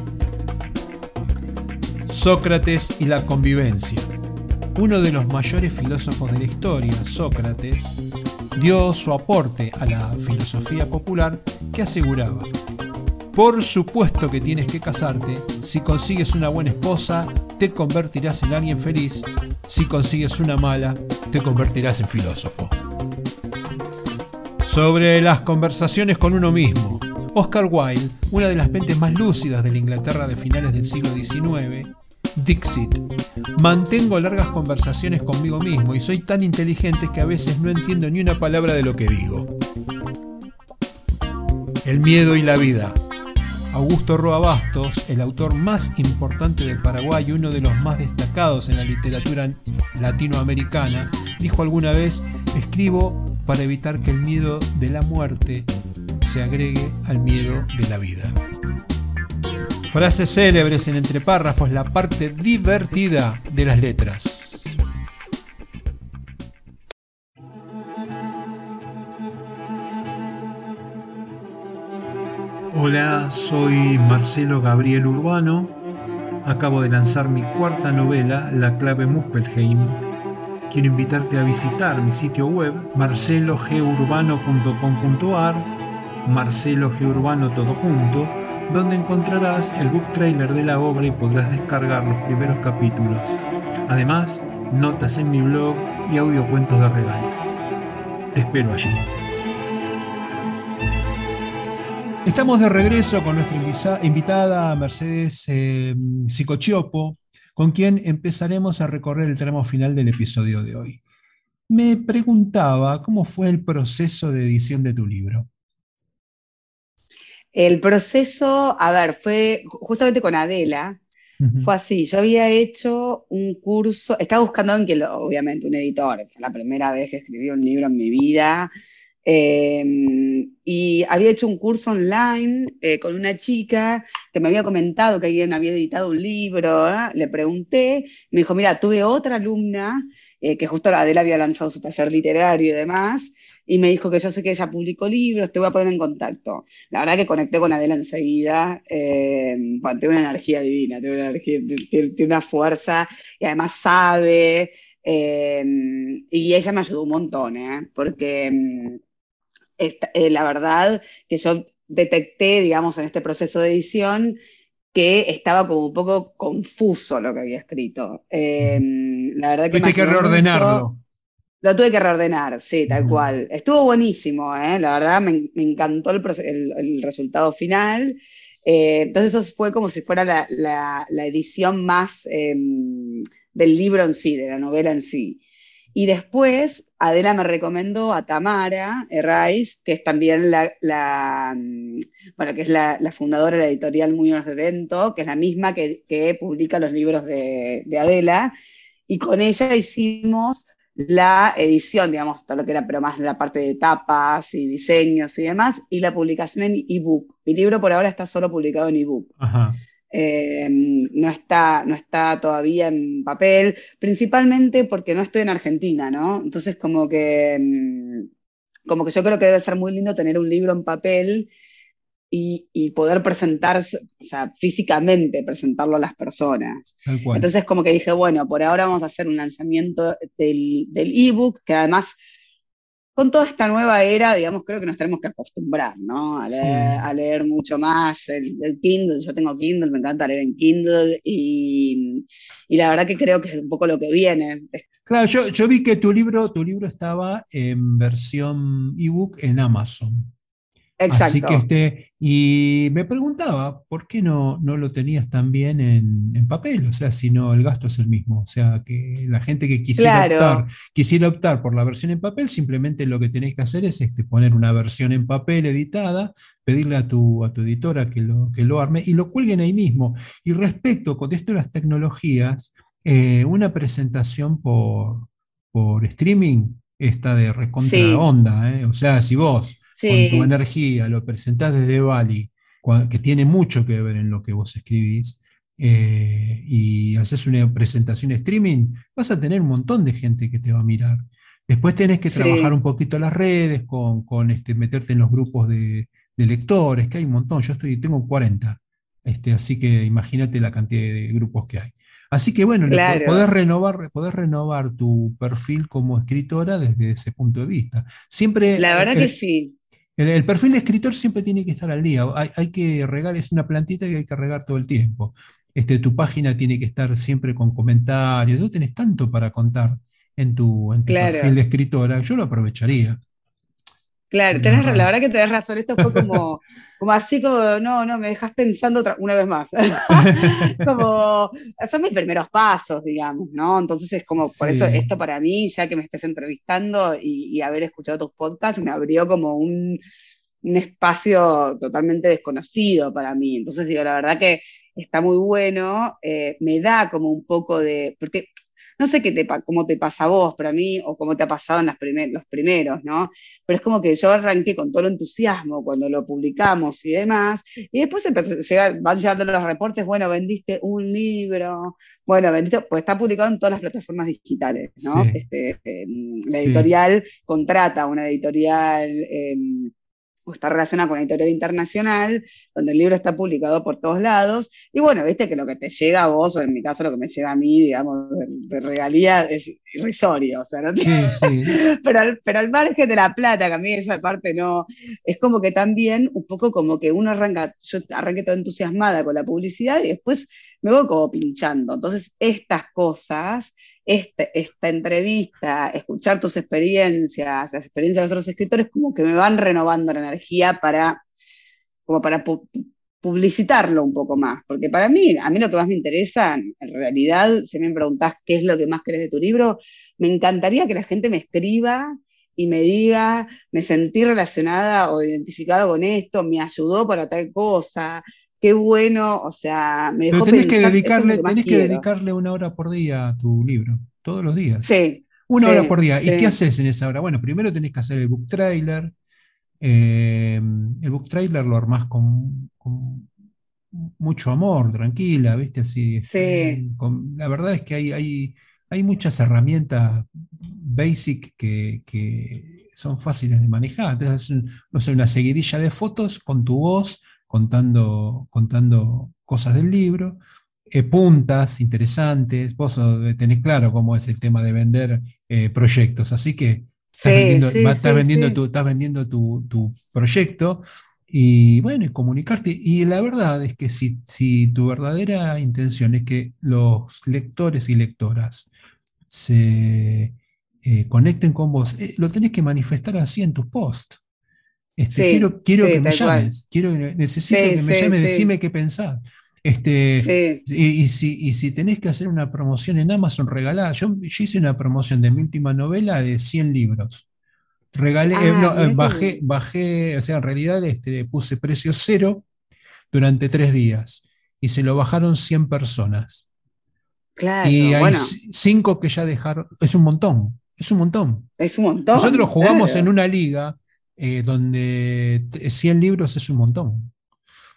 Speaker 1: Sócrates y la convivencia. Uno de los mayores filósofos de la historia, Sócrates, dio su aporte a la filosofía popular que aseguraba, por supuesto que tienes que casarte, si consigues una buena esposa, te convertirás en alguien feliz, si consigues una mala, te convertirás en filósofo. Sobre las conversaciones con uno mismo, Oscar Wilde, una de las mentes más lúcidas de la Inglaterra de finales del siglo XIX, Dixit. Mantengo largas conversaciones conmigo mismo y soy tan inteligente que a veces no entiendo ni una palabra de lo que digo. El miedo y la vida. Augusto Roa Bastos, el autor más importante del Paraguay y uno de los más destacados en la literatura latinoamericana, dijo alguna vez, escribo para evitar que el miedo de la muerte se agregue al miedo de la vida. Frases célebres en entre párrafos, la parte divertida de las letras. Hola, soy Marcelo Gabriel Urbano. Acabo de lanzar mi cuarta novela, La clave Muspelheim. Quiero invitarte a visitar mi sitio web marcelogeurbano.com.ar, Marcelo Urbano todo junto donde encontrarás el book trailer de la obra y podrás descargar los primeros capítulos. Además, notas en mi blog y audiocuentos de regalo. Te espero allí. Estamos de regreso con nuestra invitada Mercedes eh, Psicochiopo, con quien empezaremos a recorrer el tramo final del episodio de hoy. Me preguntaba cómo fue el proceso de edición de tu libro.
Speaker 2: El proceso, a ver, fue justamente con Adela, fue así, yo había hecho un curso, estaba buscando en que, lo, obviamente, un editor, fue la primera vez que escribí un libro en mi vida, em, y había hecho un curso online eh, con una chica que me había comentado que alguien había editado un libro, ¿eh? le pregunté, me dijo, mira, tuve otra alumna, eh, que justo Adela había lanzado su taller literario y demás, y me dijo que yo sé que ella publicó libros, te voy a poner en contacto. La verdad que conecté con Adela enseguida, eh, tiene una energía divina, tiene una, tiene, una fuerza y además sabe, eh, y ella me ayudó un montón, porque eh, la verdad que yo detecté, digamos, en este proceso de edición, que estaba como un poco confuso lo que había escrito. la verdad que...
Speaker 1: que reordenarlo.
Speaker 2: Lo tuve que reordenar, sí, tal cual. Estuvo buenísimo, ¿eh? la verdad me, encantó el, resultado final. Eh, entonces eso fue como si fuera la, edición más em, del libro en sí, de la novela en sí. Y después Adela me recomendó a Tamara Herraiz, que es también la, mm, bueno, que es la, fundadora de la editorial Muñoz de Vento, que es la misma que, publica los libros de, Adela. Y con ella hicimos la edición, digamos, todo lo que era, pero más la parte de tapas y diseños y demás, y la publicación en ebook. Mi libro por ahora está solo publicado en ebook. Ajá. Eh, no, está, no está todavía en papel, principalmente porque no estoy en Argentina, ¿no? Entonces como que, mm, como que yo creo que debe ser muy lindo tener un libro en papel y, poder presentarse, o sea, físicamente presentarlo a las personas. Entonces como que dije, bueno, por ahora vamos a hacer un lanzamiento del, del ebook, que además con toda esta nueva era, digamos, creo que nos tenemos que acostumbrar, ¿no? A leer, mucho más el, Kindle. Yo tengo Kindle, me encanta leer en Kindle y, la verdad que creo que es un poco lo que viene.
Speaker 1: Claro, yo, yo vi que tu libro, tu libro estaba en versión ebook en Amazon. Exacto. Así que este, y me preguntaba, ¿por qué no, no lo tenías también en, en, papel? O sea, si no, el gasto es el mismo. O sea, que la gente que quisiera, optar, quisiera optar por la versión en papel, simplemente lo que tenéis que hacer es este, poner una versión en papel editada, pedirle a tu, a tu editora que lo, que lo arme y lo cuelguen ahí mismo. Y respecto con esto de las tecnologías, eh, una presentación por, por streaming está de recontra onda. ¿eh? O sea, si vos con tu energía, lo presentás desde Bali, que tiene mucho que ver en lo que vos escribís, eh, y haces una presentación streaming, vas a tener un montón de gente que te va a mirar. Después tenés que trabajar un poquito las redes, con, con este, meterte en los grupos de, lectores, que hay un montón. Yo estoy, tengo 40, este, así que imagínate la cantidad de grupos que hay. Así que bueno, podés, renovar, podés renovar tu perfil como escritora desde ese punto de vista. Siempre.
Speaker 2: La verdad que sí.
Speaker 1: El, perfil de escritor siempre tiene que estar al día. Hay, que regar, es una plantita que hay que regar todo el tiempo. Este, tu página tiene que estar siempre con comentarios. Tú tenés tanto para contar en tu, perfil de escritora. Yo lo aprovecharía.
Speaker 2: Claro, tenés, la verdad que tenés razón. Esto fue como, [LAUGHS] como así como, no, no, me dejas pensando otra, una vez más. [LAUGHS] como, son mis primeros pasos, digamos, ¿no? Entonces es como, por eso esto para mí, ya que me estés entrevistando y, haber escuchado tus podcasts, me abrió como un, un, espacio totalmente desconocido para mí. Entonces digo, la verdad que está muy bueno, eh, me da como un poco de, porque no sé qué te, cómo te pasa a vos, pero a mí, o cómo te ha pasado en las los primeros, ¿no? Pero es como que yo arranqué con todo el entusiasmo cuando lo publicamos y demás, y después van llegando los reportes, bueno, vendiste un libro, bueno, vendiste, pues está publicado en todas las plataformas digitales, ¿no? Este, em, la editorial contrata una editorial... Em, está relacionada con la editorial internacional, donde el libro está publicado por todos lados. Y bueno, viste que lo que te llega a vos, o en mi caso lo que me llega a mí, digamos, de, regalía es irrisorio. O sea, ¿no? sí, sí. [LAUGHS] pero, al, pero al margen de la plata, que a mí esa parte no. Es como que también, un poco como que uno arranca, yo arranqué toda entusiasmada con la publicidad y después me voy como pinchando. Entonces, estas cosas este, esta entrevista, escuchar tus experiencias, las experiencias de otros escritores, como que me van renovando la energía para, como para publicitarlo un poco más. Porque para mí, a mí lo que más me interesa, en realidad, si me preguntás qué es lo que más querés de tu libro, me encantaría que la gente me escriba y me diga, me sentí relacionada o identificada con esto, me ayudó para tal cosa, qué bueno, o sea, me dejó
Speaker 1: Pero tenés que dedicarle, tenés que dedicarle una hora por día a tu libro, todos los días.
Speaker 2: Sí.
Speaker 1: Una hora por día. ¿Y qué haces en esa hora? Bueno, primero tenés que hacer el book trailer. Eh, el book trailer lo armás con, mucho amor, tranquila, ¿viste? Así.
Speaker 2: Este, sí.
Speaker 1: la verdad es que hay, hay, hay muchas herramientas basic que, son fáciles de manejar. Entonces, no sé, una seguidilla de fotos con tu voz contando, contando cosas del libro, eh, puntas interesantes, vos tenés claro cómo es el tema de vender eh, proyectos, así que estás vendiendo, tu, estás vendiendo tu, proyecto y bueno, y comunicarte. Y la verdad es que si, si tu verdadera intención es que los lectores y lectoras se eh, conecten con vos, lo tenés que manifestar así en tus posts. Este, quiero quiero que me llames, quiero, necesito que me llames, decime qué pensar. Este, y, si, si, tenés que hacer una promoción en Amazon, regalada. Yo, hice una promoción de mi última novela de 100 libros. Regalé, eh, ah, eh, bajé, bajé, o sea, en realidad este, puse precio cero durante tres días y se lo bajaron 100 personas.
Speaker 2: Claro,
Speaker 1: y hay cinco que ya dejaron, es un montón, es un montón.
Speaker 2: Es un montón.
Speaker 1: Nosotros jugamos en una liga eh, donde 100 libros es un montón.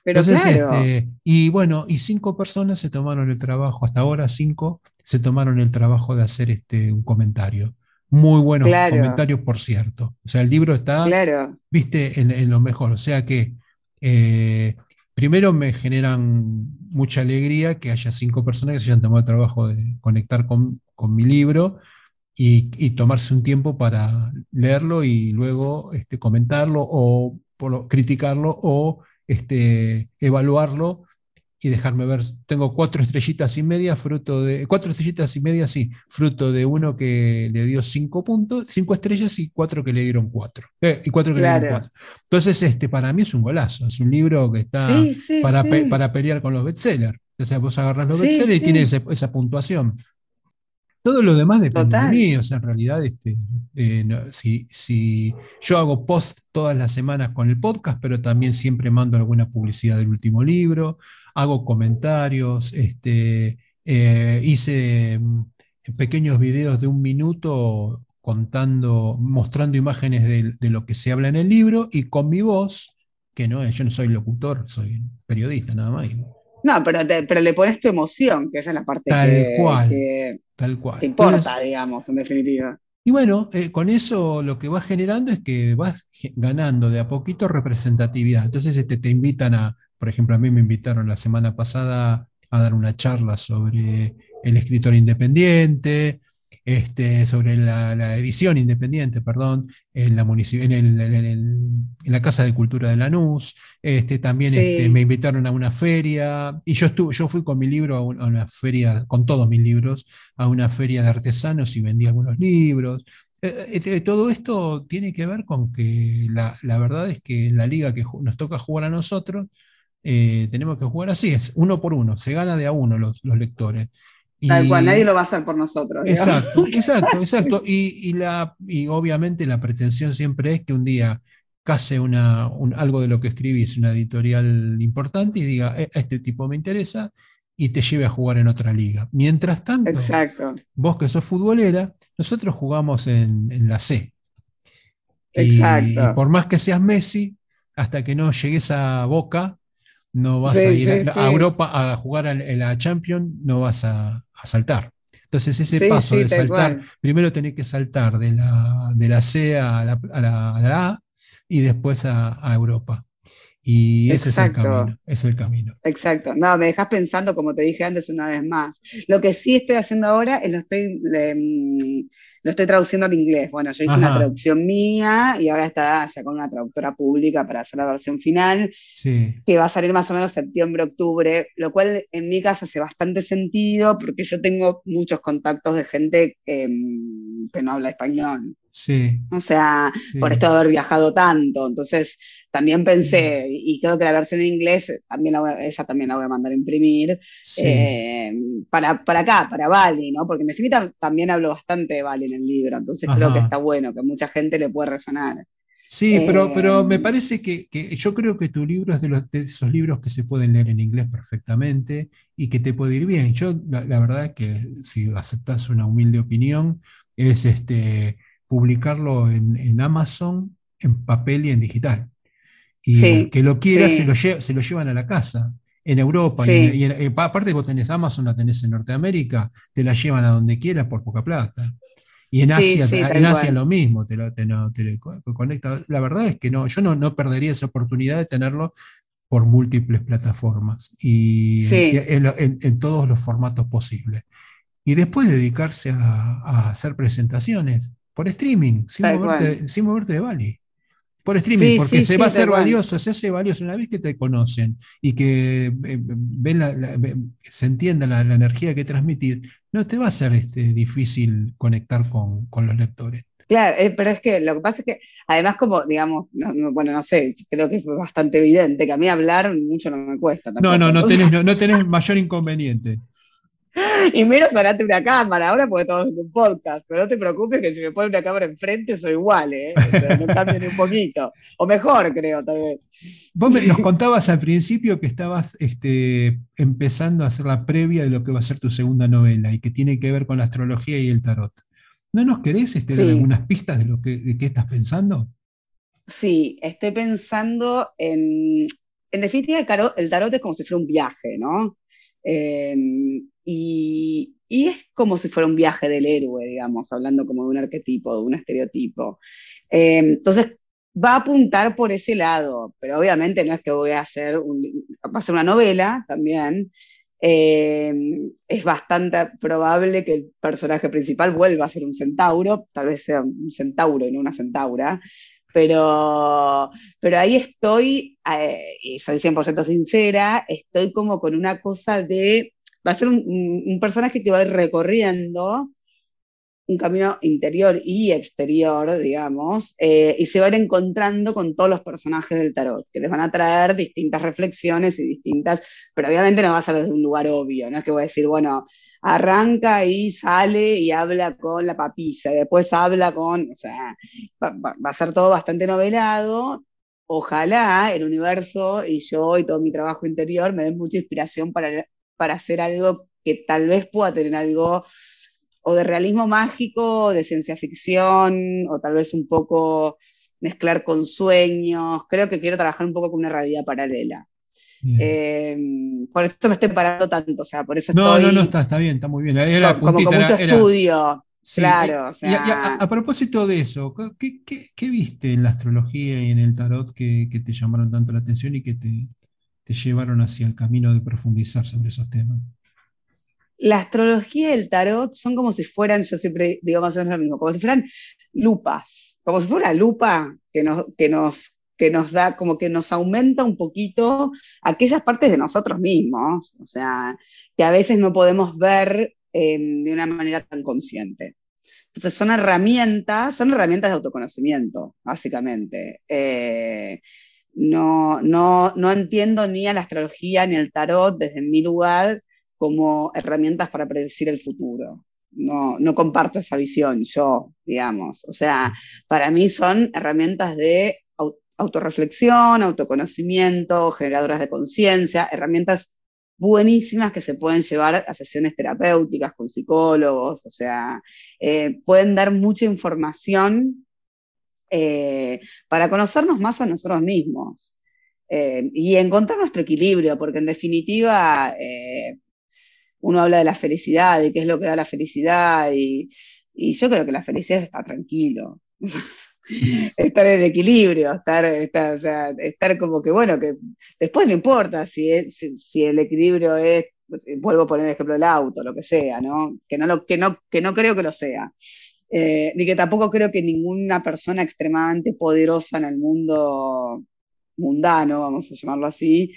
Speaker 2: Pero
Speaker 1: este, y bueno, y cinco personas se tomaron el trabajo, hasta ahora cinco se tomaron el trabajo de hacer este, un comentario. Muy buenos comentarios, por cierto. O sea, el libro está, viste, en, lo mejor. O sea que, eh, primero me generan mucha alegría que haya cinco personas que se hayan tomado el trabajo de conectar con, mi libro y, tomarse un tiempo para leerlo y luego este, comentarlo o criticarlo o este, evaluarlo y dejarme ver. Tengo cuatro estrellitas y media, fruto de. Cuatro estrellitas y media, sí, fruto de uno que le dio cinco puntos, cinco estrellas y cuatro que le dieron cuatro. Eh, y cuatro que le dieron cuatro. Entonces, este, para mí es un golazo. Es un libro que está para, para, pelear con los bestsellers. O sea, vos agarras los bestsellers y tiene esa puntuación. Todo lo demás depende de mí, o sea, en realidad, este, eh, si, yo hago post todas las semanas con el podcast, pero también siempre mando alguna publicidad del último libro, hago comentarios, este, eh, hice mm, pequeños videos de un minuto contando, mostrando imágenes de, de, lo que se habla en el libro y con mi voz, que no yo no soy locutor, soy periodista nada más.
Speaker 2: No, pero, pero le pones tu emoción, que esa es la parte
Speaker 1: tal
Speaker 2: que,
Speaker 1: cual, tal cual.
Speaker 2: te importa, digamos, en definitiva.
Speaker 1: Y bueno, eh, con eso lo que vas generando es que vas ganando de a poquito representatividad. Entonces este, te invitan a, por ejemplo, a mí me invitaron la semana pasada a dar una charla sobre el escritor independiente, este, sobre la, edición independiente, perdón, en la, en, la Casa de Cultura de Lanús. Este, también este, me invitaron a una feria y yo, estuve, yo fui con mi libro a, una feria, con todos mis libros, a una feria de artesanos y vendí algunos libros. Eh, eh, todo esto tiene que ver con que la, verdad es que en la liga que nos toca jugar a nosotros, eh, tenemos que jugar así, es uno por uno, se gana de a uno los, los lectores.
Speaker 2: Tal cual, nadie lo va a hacer por nosotros. [LAUGHS]
Speaker 1: Exacto, exacto, exacto. Y, la, y obviamente la pretensión siempre es que un día case una, algo de lo que escribís, una editorial importante y diga, e, este tipo me interesa y te lleve a jugar en otra liga. Mientras tanto,
Speaker 2: exacto.
Speaker 1: vos que sos futbolera, nosotros jugamos en, la C.
Speaker 2: Exacto.
Speaker 1: Y por más que seas Messi, hasta que no llegues a Boca, no vas a ir a, Europa a jugar en la Champions, no vas a, saltar. Entonces ese paso de saltar, primero tenés que saltar de la, de la C a la, a, y después a, Europa. Y ese es el camino, es el camino.
Speaker 2: Exacto. No, me dejas pensando, como te dije antes una vez más. Lo que sí estoy haciendo ahora es lo estoy, lo estoy traduciendo al inglés. Bueno, yo hice una traducción mía y ahora está ya con una traductora pública para hacer la versión final, que va a salir más o menos septiembre, octubre, lo cual en mi caso hace bastante sentido porque yo tengo muchos contactos de gente que no habla español.
Speaker 1: Sí.
Speaker 2: O sea, por esto de haber viajado tanto. Entonces, también pensé, y creo que la versión en inglés, también esa también la voy a mandar a imprimir, eh, para, para, acá, para Bali, ¿no? Porque en definitiva también hablo bastante de Bali en el libro, entonces creo que está bueno, que mucha gente le puede resonar.
Speaker 1: Sí, pero, pero me eh, parece que, yo creo que tu libro es de, los, de, esos libros que se pueden leer en inglés perfectamente y que te puede ir bien. Yo, la, verdad es que si aceptas una humilde opinión, es este publicarlo en, Amazon, en papel y en digital. Y el que lo quiera se, lo se lo llevan a la casa. En Europa, y, aparte vos tenés Amazon, la tenés en Norteamérica, te la llevan a donde quieras por poca plata. Y en Asia, en Asia lo mismo, te lo, te, conecta. La verdad es que no, yo no, no perdería esa oportunidad de tenerlo por múltiples plataformas y en, todos los formatos posibles. Y después dedicarse a hacer presentaciones por streaming, sin moverte, de Bali. Por streaming, porque se va a hacer valioso, se hace valioso una vez que te conocen y que eh, ven se entienda la, energía que transmitir, no te va a ser este, difícil conectar con, los lectores.
Speaker 2: Claro, eh, pero es que lo que pasa es que, además, como, digamos, bueno, no sé, creo que es bastante evidente que a mí hablar mucho no me cuesta.
Speaker 1: no, no, no tenés, [LAUGHS] no, no tenés mayor inconveniente. [LAUGHS]
Speaker 2: Y menos delante una cámara, ahora porque todos es un podcast, pero no te preocupes que si me pone una cámara enfrente soy igual, ¿eh? no cambia ni un poquito. O mejor, creo, tal vez.
Speaker 1: Vos nos contabas al principio que estabas este, empezando a hacer la previa de lo que va a ser tu segunda novela y que tiene que ver con la astrología y el tarot. ¿No nos querés este, dar algunas pistas de lo que de qué estás pensando?
Speaker 2: Sí, estoy pensando en. En definitiva, el tarot, el tarot es como si fuera un viaje, ¿no? Eh, y, es como si fuera un viaje del héroe, digamos, hablando como de un arquetipo, de un estereotipo. Eh, entonces, va a apuntar por ese lado, pero obviamente no es que voy a hacer, a ser una novela también. Eh, es bastante probable que el personaje principal vuelva a ser un centauro, tal vez sea un centauro y no una centaura, pero, pero ahí estoy, eh, y soy 100% sincera, estoy como con una cosa de va a ser un, personaje que va a ir recorriendo un camino interior y exterior, digamos, eh, y se va a ir encontrando con todos los personajes del tarot, que les van a traer distintas reflexiones y distintas, pero obviamente no va a ser desde un lugar obvio, no es que voy a decir, bueno, arranca y sale y habla con la papisa, y después habla con, o sea, va, va a ser todo bastante novelado, ojalá el universo y yo y todo mi trabajo interior me den mucha inspiración para para hacer algo que tal vez pueda tener algo o de realismo mágico, o de ciencia ficción, o tal vez un poco mezclar con sueños. Creo que quiero trabajar un poco con una realidad paralela. Eh, por eso me estoy parando tanto, o sea, por eso
Speaker 1: No, no, no, está, está bien, está muy bien.
Speaker 2: Era como, con mucho estudio. claro.
Speaker 1: a, propósito de eso, ¿qué, viste en la astrología y en el tarot que, que te llamaron tanto la atención y que te, te llevaron hacia el camino de profundizar sobre esos temas?
Speaker 2: La astrología y el tarot son como si fueran, yo siempre digo más o menos lo mismo, como si fueran lupas, como si fuera una lupa que nos, que nos, que nos da, como que nos aumenta un poquito aquellas partes de nosotros mismos, o sea, que a veces no podemos ver em, de una manera tan consciente. Entonces son herramientas, son herramientas de autoconocimiento, básicamente. Eh, no, no, no entiendo ni a la astrología ni al tarot desde mi lugar como herramientas para predecir el futuro. No, no comparto esa visión yo, digamos. O sea, para mí son herramientas de autorreflexión, autoconocimiento, generadoras de conciencia, herramientas buenísimas que se pueden llevar a sesiones terapéuticas con psicólogos, o sea, eh, pueden dar mucha información eh, para conocernos más a nosotros mismos eh, y encontrar nuestro equilibrio, porque en definitiva eh, uno habla de la felicidad y qué es lo que da la felicidad y, yo creo que la felicidad es estar tranquilo. [LAUGHS] estar en equilibrio, estar, estar, como que, bueno, que después no importa si, el equilibrio es, vuelvo a poner el ejemplo del auto, lo que sea, ¿no? Que no, que no, que no creo que lo sea. Eh, ni que tampoco creo que ninguna persona extremadamente poderosa en el mundo mundano, vamos a llamarlo así,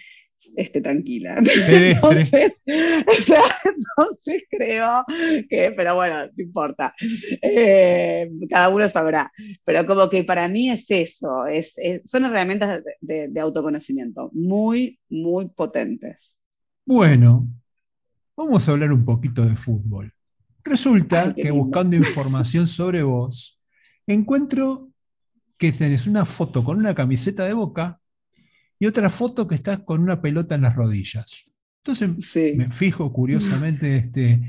Speaker 2: esté tranquila. [LAUGHS] Entonces, [LAUGHS] entonces, creo que, pero bueno, no importa. Eh, cada uno sabrá. Pero como que para mí es eso, es, son herramientas de, de autoconocimiento muy, muy potentes.
Speaker 1: Bueno, vamos a hablar un poquito de fútbol. Resulta que buscando [LAUGHS] información sobre vos, encuentro que tenés una foto con una camiseta de boca y otra foto que estás con una pelota en las rodillas. Entonces me fijo curiosamente [LAUGHS] este,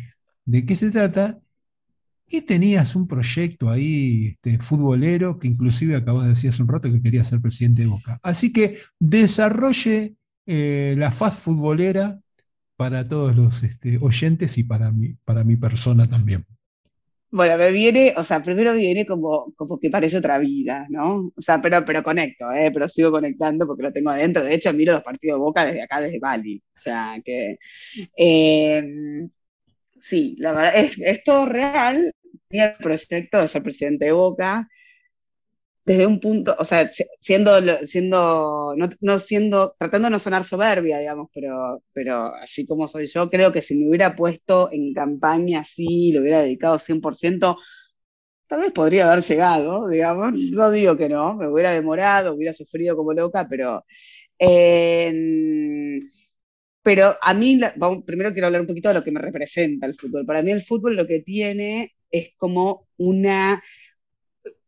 Speaker 1: de qué se trata y tenías un proyecto ahí este, futbolero que inclusive acabas de decir hace un rato que quería ser presidente de Boca. Así que desarrolle eh, la faz futbolera para todos los este, oyentes y para mi, para mi persona también.
Speaker 2: Bueno, me viene, o sea, primero viene como, como que parece otra vida, ¿no? O sea, pero, pero conecto, ¿eh? pero sigo conectando porque lo tengo adentro. De hecho, miro los partidos de Boca desde acá, desde Bali. O sea, que... Eh, sí, la verdad, es, es todo real. Tenía el proyecto de ser presidente de Boca desde un punto, o sea, siendo, siendo, no, siendo, tratando de no sonar soberbia, digamos, pero, pero así como soy yo, creo que si me hubiera puesto en campaña así, lo hubiera dedicado 100%, tal vez podría haber llegado, digamos, no digo que no, me hubiera demorado, hubiera sufrido como loca, pero... Eh, pero a mí, primero quiero hablar un poquito de lo que me representa el fútbol. Para mí el fútbol lo que tiene es como una...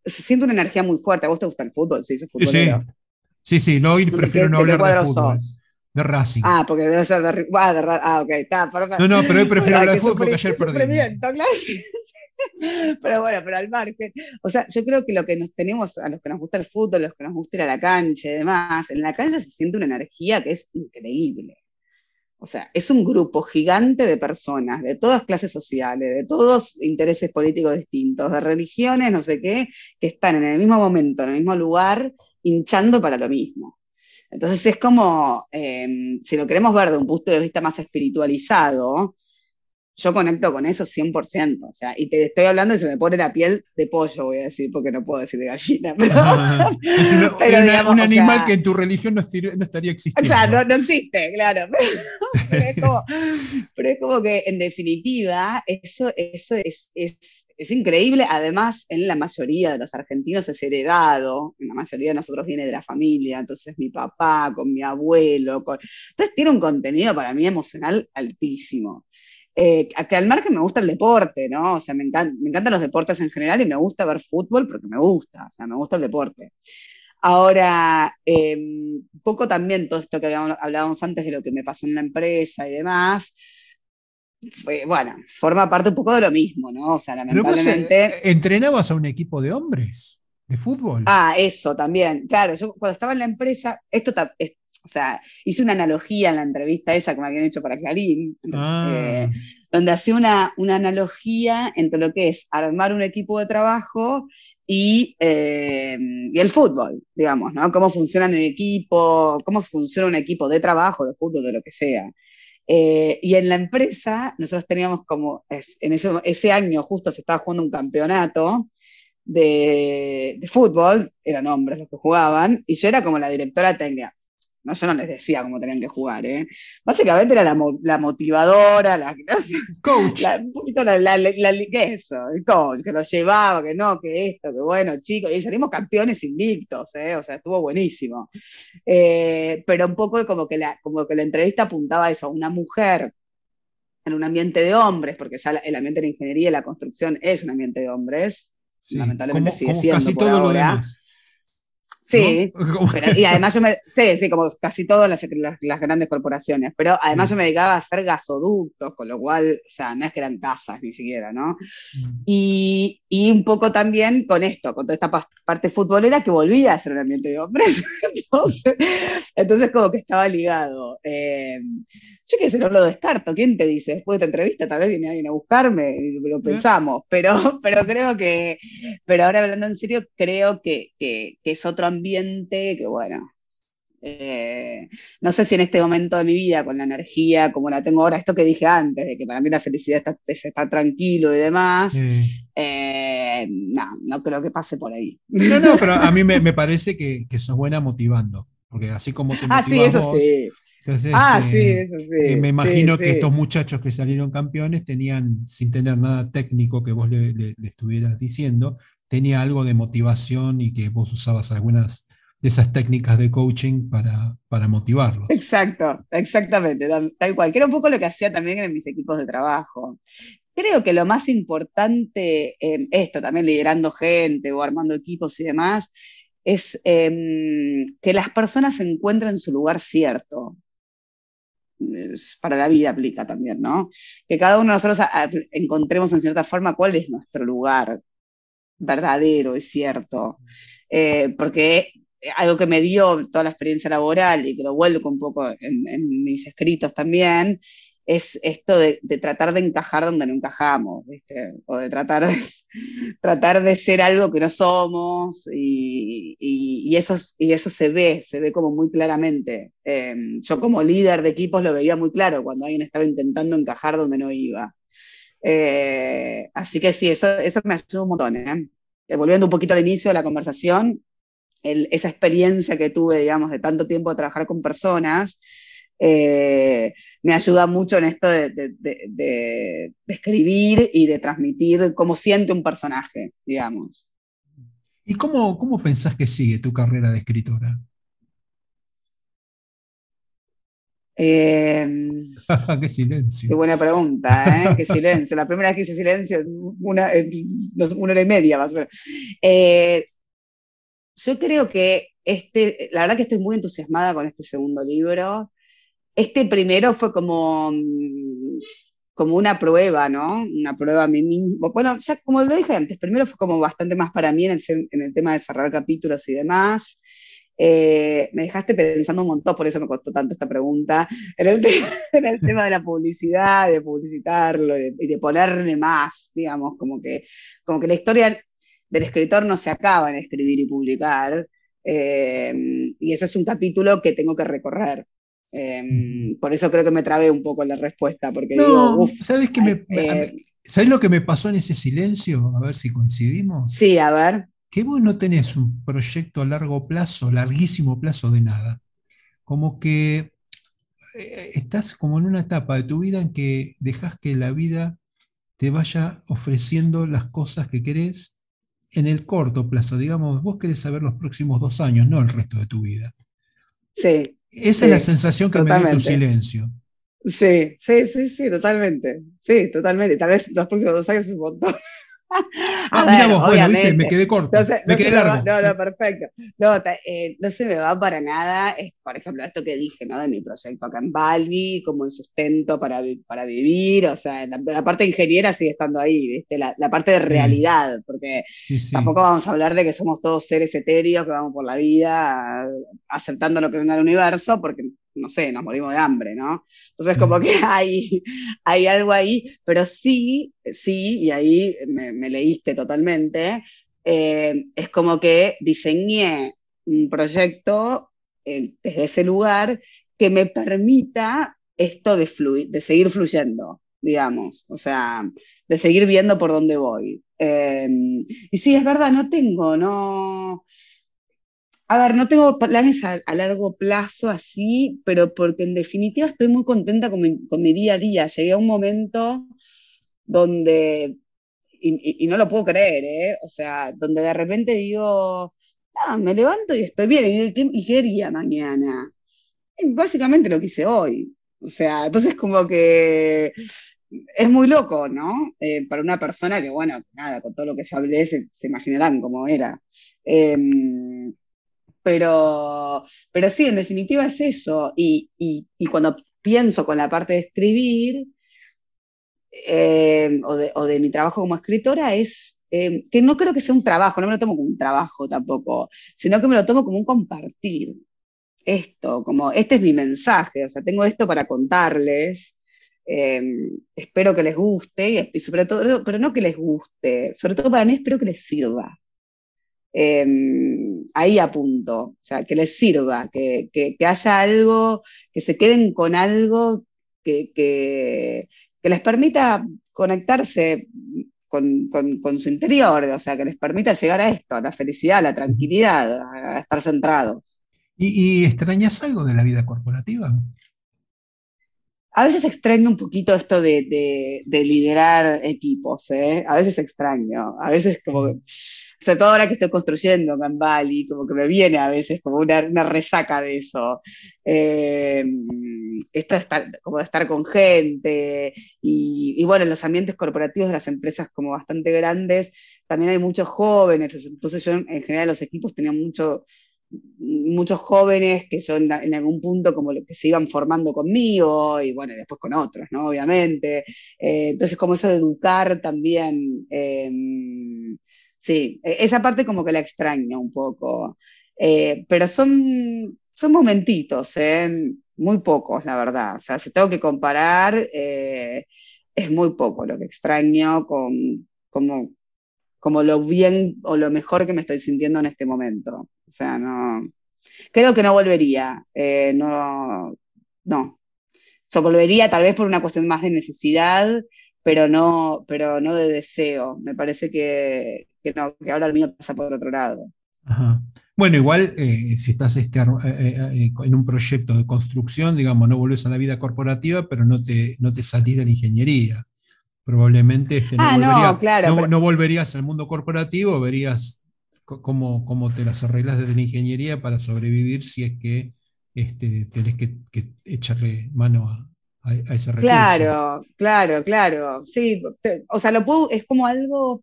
Speaker 2: Se siente una energía muy fuerte. ¿A vos te gusta el fútbol? Sí,
Speaker 1: sí. sí, sí, no, prefiero no hablar de fútbol. De Racing.
Speaker 2: Ah, porque debe ser de, ah, de Ah, ok, está,
Speaker 1: No, no, pero hoy prefiero hablar de fútbol porque ayer perdí. [LAUGHS]
Speaker 2: Pero bueno, pero al margen. O sea, yo creo que lo que nos tenemos, a los que nos gusta el fútbol, a los que nos gusta ir a la cancha y demás, en la cancha se siente una energía que es increíble. O sea, es un grupo gigante de personas, de todas clases sociales, de todos intereses políticos distintos, de religiones, no sé qué, que están en el mismo momento, en el mismo lugar, hinchando para lo mismo. Entonces es como, eh, si lo queremos ver de un punto de vista más espiritualizado, yo conecto con eso 100%, o sea, y te estoy hablando y se me pone la piel de pollo, voy a decir, porque no puedo decir de gallina, pero... [LAUGHS]
Speaker 1: es [LAUGHS] un animal que en tu religión no, estaría existiendo.
Speaker 2: Claro, no, existe, claro, [LAUGHS] pero, es como, que en definitiva eso, eso es, es, es, increíble, además en la mayoría de los argentinos es heredado, la mayoría de nosotros viene de la familia, entonces mi papá, con mi abuelo, con... entonces tiene un contenido para mí emocional altísimo. Eh, que al margen me gusta el deporte, ¿no? O sea, me, me, encantan los deportes en general y me gusta ver fútbol porque me gusta, o sea, me gusta el deporte. Ahora, eh, poco también todo esto que hablábamos antes de lo que me pasó en la empresa y demás, fue, bueno, forma parte un poco de lo mismo, ¿no? O sea, eh, lamentablemente...
Speaker 1: ¿Entrenabas a un equipo de hombres de fútbol?
Speaker 2: Ah, eso también. Claro, yo cuando estaba en la empresa, esto, o sea, hice una analogía en la entrevista esa que me habían hecho para Clarín, ah. eh, donde hacía una, una, analogía entre lo que es armar un equipo de trabajo y, eh, y, el fútbol, digamos, ¿no? Cómo funciona un equipo, cómo funciona un equipo de trabajo, de fútbol, de lo que sea. Eh, y en la empresa, nosotros teníamos como, en ese, ese año justo se estaba jugando un campeonato, de, de, fútbol, eran hombres los que jugaban, y yo era como la directora técnica. No, yo no les decía cómo tenían que jugar, ¿eh? Básicamente era la, la motivadora, la, [LAUGHS]
Speaker 1: coach.
Speaker 2: un poquito la, la, eso, el coach, que lo llevaba, que no, que esto, que bueno, chicos, y salimos campeones invictos, ¿eh? O sea, estuvo buenísimo. Eh, pero un poco como que, la, como que la entrevista apuntaba a eso, una mujer en un ambiente de hombres, porque ya el ambiente de la ingeniería y la construcción es un ambiente de hombres, lamentablemente sigue siendo casi todo Lo demás. Sí, [LAUGHS] y además yo me, sí, sí, como casi todas las, las, grandes corporaciones, pero además yo me dedicaba a hacer gasoductos, con lo cual, o sea, no es que eran casas ni siquiera, ¿no? Mm. Y, y, un poco también con esto, con toda esta parte futbolera que volvía a ser un ambiente de hombres, [LAUGHS] entonces, entonces como que estaba ligado. Eh, yo que se no lo descarto, ¿quién te dice? Después de esta entrevista tal vez viene alguien a buscarme, y lo pensamos, pero, [LAUGHS] pero creo que, pero ahora hablando en serio, creo que, que, que es otro ambiente ambiente que, bueno, eh, no sé si en este momento de mi vida, con la energía como la tengo ahora, esto que dije antes, de que para mí la felicidad está, es estar tranquilo y demás, eh, no, no creo que pase por ahí.
Speaker 1: No, no, pero a mí me, [LAUGHS] me parece que, que sos buena motivando, porque así como te
Speaker 2: Ah, sí, eso sí.
Speaker 1: ah, sí, eso sí. me imagino que estos muchachos que salieron campeones tenían, sin tener nada técnico que vos le, le estuvieras diciendo, tenía algo de motivación y que vos usabas algunas de esas técnicas de coaching para, para motivarlos.
Speaker 2: Exacto, exactamente, tal cual. Que era un poco lo que hacía también en mis equipos de trabajo. Creo que lo más importante, esto también liderando gente o armando equipos y demás, es em, que las personas encuentren su lugar cierto. para la vida aplica también, ¿no? Que cada uno de nosotros encontremos en cierta forma cuál es nuestro lugar, verdadero, es cierto, eh, porque algo que me dio toda la experiencia laboral y que lo vuelvo un poco en, mis escritos también, es esto de, tratar de encajar donde no encajamos, o de tratar de, [LAUGHS] tratar de ser algo que no somos, y, y, eso, y eso se ve, se ve como muy claramente. Em, yo como líder de equipos lo veía muy claro cuando alguien estaba intentando encajar donde no iba. Eh, así que sí, eso, eso me ayudó un montón. ¿eh? Eh, volviendo un poquito al inicio de la conversación, esa experiencia que tuve, digamos, de tanto tiempo de trabajar con personas, me ayuda mucho en esto de, escribir y de transmitir cómo siente un personaje, digamos.
Speaker 1: ¿Y cómo, cómo pensás que sigue tu carrera de escritora?
Speaker 2: Em, [LAUGHS]
Speaker 1: qué silencio.
Speaker 2: Qué buena pregunta, ¿eh? qué [LAUGHS] silencio. La primera vez que hice silencio, una, una hora y media más o menos. Eh, yo creo que este, la verdad que estoy muy entusiasmada con este segundo libro. Este primero fue como, mm, como una prueba, ¿no? Una prueba a mí mismo. Bueno, ya como lo dije antes, primero fue como bastante más para mí en el, en el tema de cerrar capítulos y demás. Eh, me dejaste pensando un montón, por eso me costó tanto esta pregunta, en [LAUGHS] el, tema de la publicidad, de publicitarlo y de, ponerme más, digamos, como que, como que la historia del escritor no se acaba en escribir y publicar, eh, y eso es un capítulo que tengo que recorrer. Eh, por eso creo que me trabé un poco en la respuesta, porque digo,
Speaker 1: ¿sabes, ¿sabes lo que me pasó en ese silencio? A ver si coincidimos.
Speaker 2: Sí, a ver
Speaker 1: que vos no tenés un proyecto a largo plazo, larguísimo plazo de nada. Como que eh, estás como en una etapa de tu vida en que dejas que la vida te vaya ofreciendo las cosas que querés en el corto plazo. Digamos, vos querés saber los próximos dos años, no el resto de tu vida.
Speaker 2: Sí.
Speaker 1: Esa es la sensación que me da tu silencio.
Speaker 2: Sí, sí, sí, sí, totalmente. Sí, totalmente. Tal vez los próximos dos años es un montón. [LAUGHS]
Speaker 1: ah, mira vos, bueno, viste, me quedé corto. No me quedé largo.
Speaker 2: no, no, perfecto. No, eh, no se me va para nada, es, por ejemplo, esto que dije, ¿no? De mi proyecto acá en Bali, como el sustento para, para vivir, o sea, la, parte ingeniera sigue estando ahí, ¿viste? La, la parte de realidad, porque tampoco vamos a hablar de que somos todos seres etéreos que vamos por la vida aceptando lo que venga del universo, porque no sé, nos morimos de hambre, ¿no? Entonces como que [LAUGHS] hay, hay algo ahí, pero sí, sí, y ahí me, leíste totalmente, eh, es como que diseñé un proyecto eh, desde ese lugar que me permita esto de, de seguir fluyendo, digamos, o sea, de seguir viendo por dónde voy. Eh, y sí, es verdad, no tengo, no, a ver, no tengo planes a, largo plazo así, pero porque en definitiva estoy muy contenta con mi, día a día. Llegué a un momento donde, y, no lo puedo creer, ¿eh? O sea, donde de repente digo, ah, me levanto y estoy bien, ¿y, qué haría mañana? básicamente lo que hice hoy. O sea, entonces como que es muy loco, ¿no? Eh, para una persona que, bueno, nada, con todo lo que ya hablé, se, imaginarán cómo era. Em, pero, pero sí, en definitiva es eso. Y, cuando pienso con la parte de escribir, eh, o, de, mi trabajo como escritora, es eh, que no creo que sea un trabajo, no me lo tomo como un trabajo tampoco, sino que me lo tomo como un compartir. Esto, como este es mi mensaje, o sea, tengo esto para contarles. Eh, espero que les guste, y sobre todo, pero no que les guste, sobre todo para mí espero que les sirva. Ahí apunto, o sea, que les sirva, que, haya algo, que se queden con algo que, les permita conectarse con, su interior, o sea, que les permita llegar a esto, a la felicidad, a la tranquilidad, a, estar centrados.
Speaker 1: ¿Y, ¿Y, extrañas algo de la vida corporativa?
Speaker 2: A veces extraño un poquito esto de, liderar equipos, ¿eh? A veces extraño, a veces como, sobre todo ahora que estoy construyendo en Bali, como que me viene a veces como una, resaca de eso. Eh, esto de estar, como de estar con gente y, bueno, en los ambientes corporativos de las empresas como bastante grandes, también hay muchos jóvenes, entonces yo en general los equipos tenían mucho muchos jóvenes que son en algún punto como que se iban formando conmigo y bueno, después con otros, ¿no? Obviamente. Eh, entonces, como eso de educar también, em, sí, e, esa parte como que la extraño un poco. Eh, pero son, son momentitos, ¿eh? muy pocos, la verdad. O sea, si tengo que comparar, es muy poco lo que extraño con como, como lo bien o lo mejor que me estoy sintiendo en este momento. O sea, no. Creo que no volvería. Eh, no. No. Volvería tal vez por una cuestión más de necesidad, pero no, pero no de deseo. Me parece que, que no, que ahora el mío pasa por otro lado.
Speaker 1: Bueno, igual eh, si estás este, en un proyecto de construcción, digamos, no volvés a la vida corporativa, pero no te, no te salís de la ingeniería. Probablemente este, no, ah, no, volverías al mundo corporativo, verías cómo, cómo te las arreglas desde la ingeniería para sobrevivir si es que este, tenés que, echarle mano a, ese recurso.
Speaker 2: Claro, claro, claro. Sí, o sea, lo puedo, es como algo,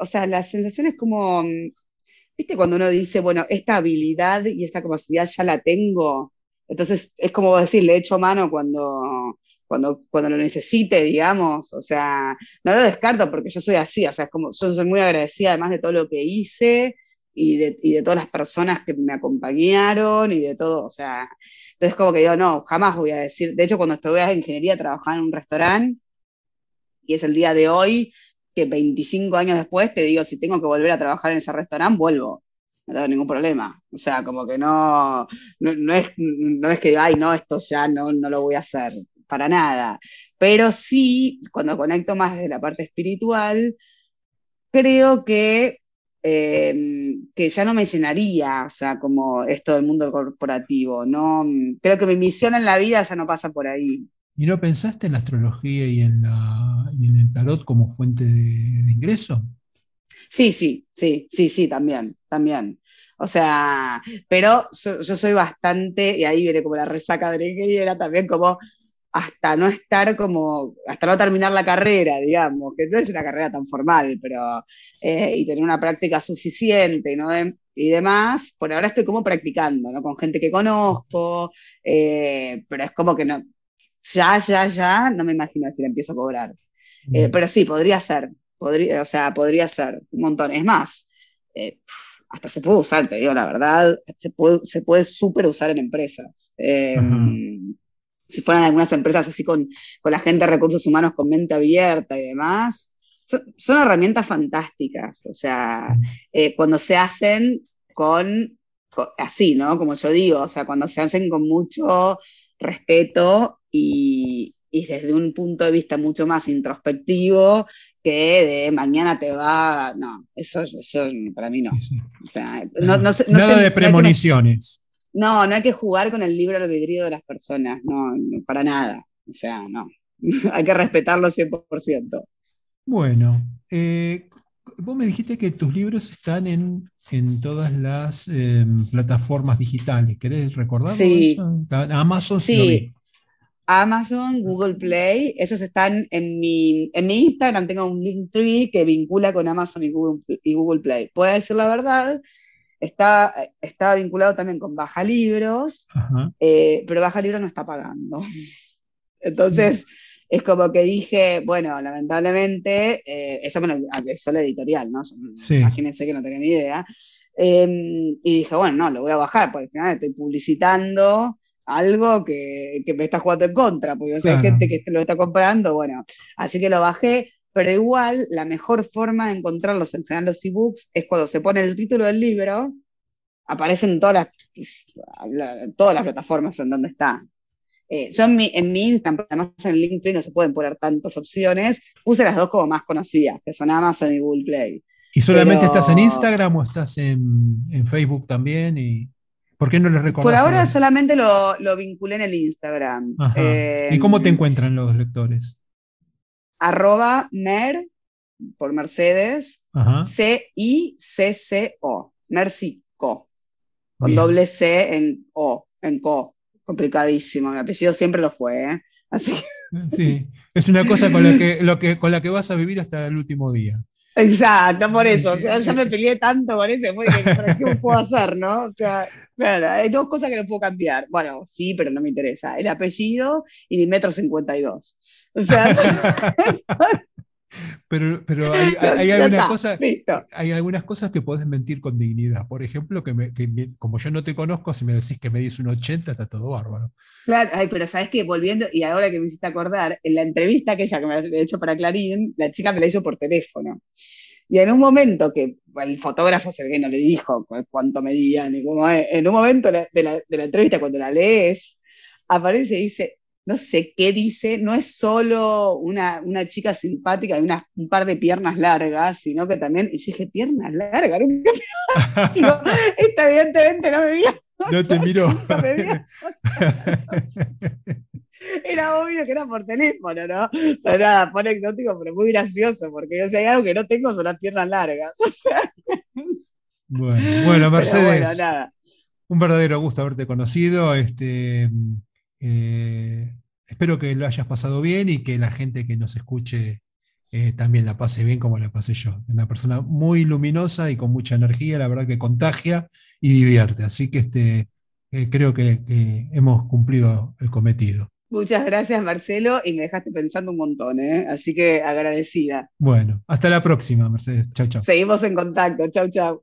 Speaker 2: o sea, la sensación es como, viste, cuando uno dice, bueno, esta habilidad y esta capacidad ya la tengo, entonces es como decir, le echo mano cuando, cuando, cuando lo necesite, digamos, o sea, no lo descarto porque yo soy así, o sea, es como, yo soy muy agradecida además de todo lo que hice y de, y de todas las personas que me acompañaron y de todo, o sea, entonces como que digo, no, jamás voy a decir, de hecho cuando estuve en ingeniería trabajaba en un restaurante y es el día de hoy que 25 años después te digo, si tengo que volver a trabajar en ese restaurante, vuelvo. No tengo ningún problema. O sea, como que no, no, es, no es que, ay, no, esto ya no, no lo voy a hacer para nada. Pero sí, cuando conecto más desde la parte espiritual, creo que, em, que ya no me llenaría, o sea, como esto del mundo corporativo. No, creo que mi misión en la vida ya no pasa por ahí.
Speaker 1: ¿Y no pensaste en la astrología y en, el tarot como fuente de, ingreso?
Speaker 2: Sí, sí, sí, sí, sí, también, también. O sea, pero yo, soy bastante, y ahí viene como la resaca de era también como hasta no estar como, hasta no terminar la carrera, digamos, que no es una carrera tan formal, pero, eh, y tener una práctica suficiente, ¿no? y demás, por ahora estoy como practicando, ¿no? Con gente que conozco, eh, pero es como que no, ya, ya, ya, no me imagino si la empiezo a cobrar. Eh, pero sí, podría ser, podría, o sea, podría ser un montón. Es más, hasta se puede usar, te digo la verdad, se puede, se puede súper usar en empresas si fueran algunas empresas así con, con la gente de recursos humanos con mente abierta y demás, son, herramientas fantásticas, o sea, eh, cuando se hacen con, así, ¿no? Como yo digo, o sea, cuando se hacen con mucho respeto y, y desde un punto de vista mucho más introspectivo que de mañana te va, no, eso, eso para mí no. O sea, no, no,
Speaker 1: Nada de premoniciones.
Speaker 2: No, no hay que jugar con el libre albedrío de las personas, no, para nada. O sea, no. [LAUGHS] hay que respetarlo 100%.
Speaker 1: Bueno, eh, vos me dijiste que tus libros están en, todas las em, plataformas digitales. ¿Querés recordarlo?
Speaker 2: Sí.
Speaker 1: Amazon,
Speaker 2: sí. Amazon, Google Play, esos están en mi, en mi Instagram, tengo un link tree que vincula con Amazon y Google, y Google Play. Puedo decir la verdad, Está, está vinculado también con Baja Libros, eh, pero Baja Libros no está pagando. [LAUGHS] Entonces, es como que dije, bueno, lamentablemente, eh, eso me lo la editorial, ¿no? Imagínense que no tenía ni idea. Em, y dije, bueno, no, lo voy a bajar, porque al final estoy publicitando algo que, que me está jugando en contra, porque hay gente que lo está comprando, bueno, así que lo bajé, pero igual la mejor forma de encontrarlos en general los ebooks es cuando se pone el título del libro, aparecen todas las, todas las plataformas en donde está. Eh, yo en mi, en mi Instagram, además en LinkedIn no se pueden poner tantas opciones, puse las dos como más conocidas, que son Amazon y Google Play.
Speaker 1: ¿Y solamente estás en Instagram o estás en, Facebook también? Y... ¿Por qué no les recordás?
Speaker 2: Por ahora solamente lo, lo, vinculé en el Instagram.
Speaker 1: ¿Y cómo te eh, encuentran los lectores?
Speaker 2: arroba mer, por Mercedes, C-I-C-C-O, Mercico, con doble C en O, en Co. Complicadísimo, mi apellido siempre lo fue, ¿eh? Así
Speaker 1: Sí, es una cosa con la, [LAUGHS] que, lo que, con la que vas a vivir hasta el último día.
Speaker 2: Exacto, por eso. O sea, ya me peleé tanto con eso, ¿qué puedo hacer, no? O sea, claro, hay dos cosas que no puedo cambiar. Bueno, sí, pero no me interesa. El apellido y mi metro 52. O sea. [LAUGHS] [LAUGHS]
Speaker 1: pero, pero [LAUGHS] hay, hay, algunas cosas, hay algunas cosas que puedes mentir con dignidad. Por ejemplo, que, como yo no te conozco, si me decís que me dices un 80, está todo bárbaro.
Speaker 2: Claro, pero sabes que volviendo, y ahora que me hiciste acordar, en la entrevista que ella que me había hecho para Clarín, la chica me la hizo por teléfono. Y en un momento que el fotógrafo se ve que no le dijo cuánto medía, ni cómo en un momento de la, de la entrevista, cuando la lees, aparece y dice, no sé qué dice, no es solo una, una chica simpática y un par de piernas largas, sino que también, y yo dije, piernas largas, nunca [LAUGHS] esta evidentemente no me vio.
Speaker 1: No te miro. [LAUGHS] [LAUGHS]
Speaker 2: Era obvio que era por teléfono, ¿no? Pero nada, fue anecdótico, pero muy gracioso, porque yo sé, hay algo que no tengo son las piernas largas.
Speaker 1: bueno, bueno, Mercedes. Un verdadero gusto haberte conocido. Este, eh, espero que lo hayas pasado bien y que la gente que nos escuche eh, también la pase bien como la pasé yo. Una persona muy luminosa y con mucha energía, la verdad que contagia y divierte. Así que este, eh, creo que, hemos cumplido el cometido.
Speaker 2: Muchas gracias, Marcelo, y me dejaste pensando un montón, así que agradecida.
Speaker 1: Bueno, hasta la próxima, Mercedes. Chau, chau.
Speaker 2: Seguimos en contacto. Chau, chau.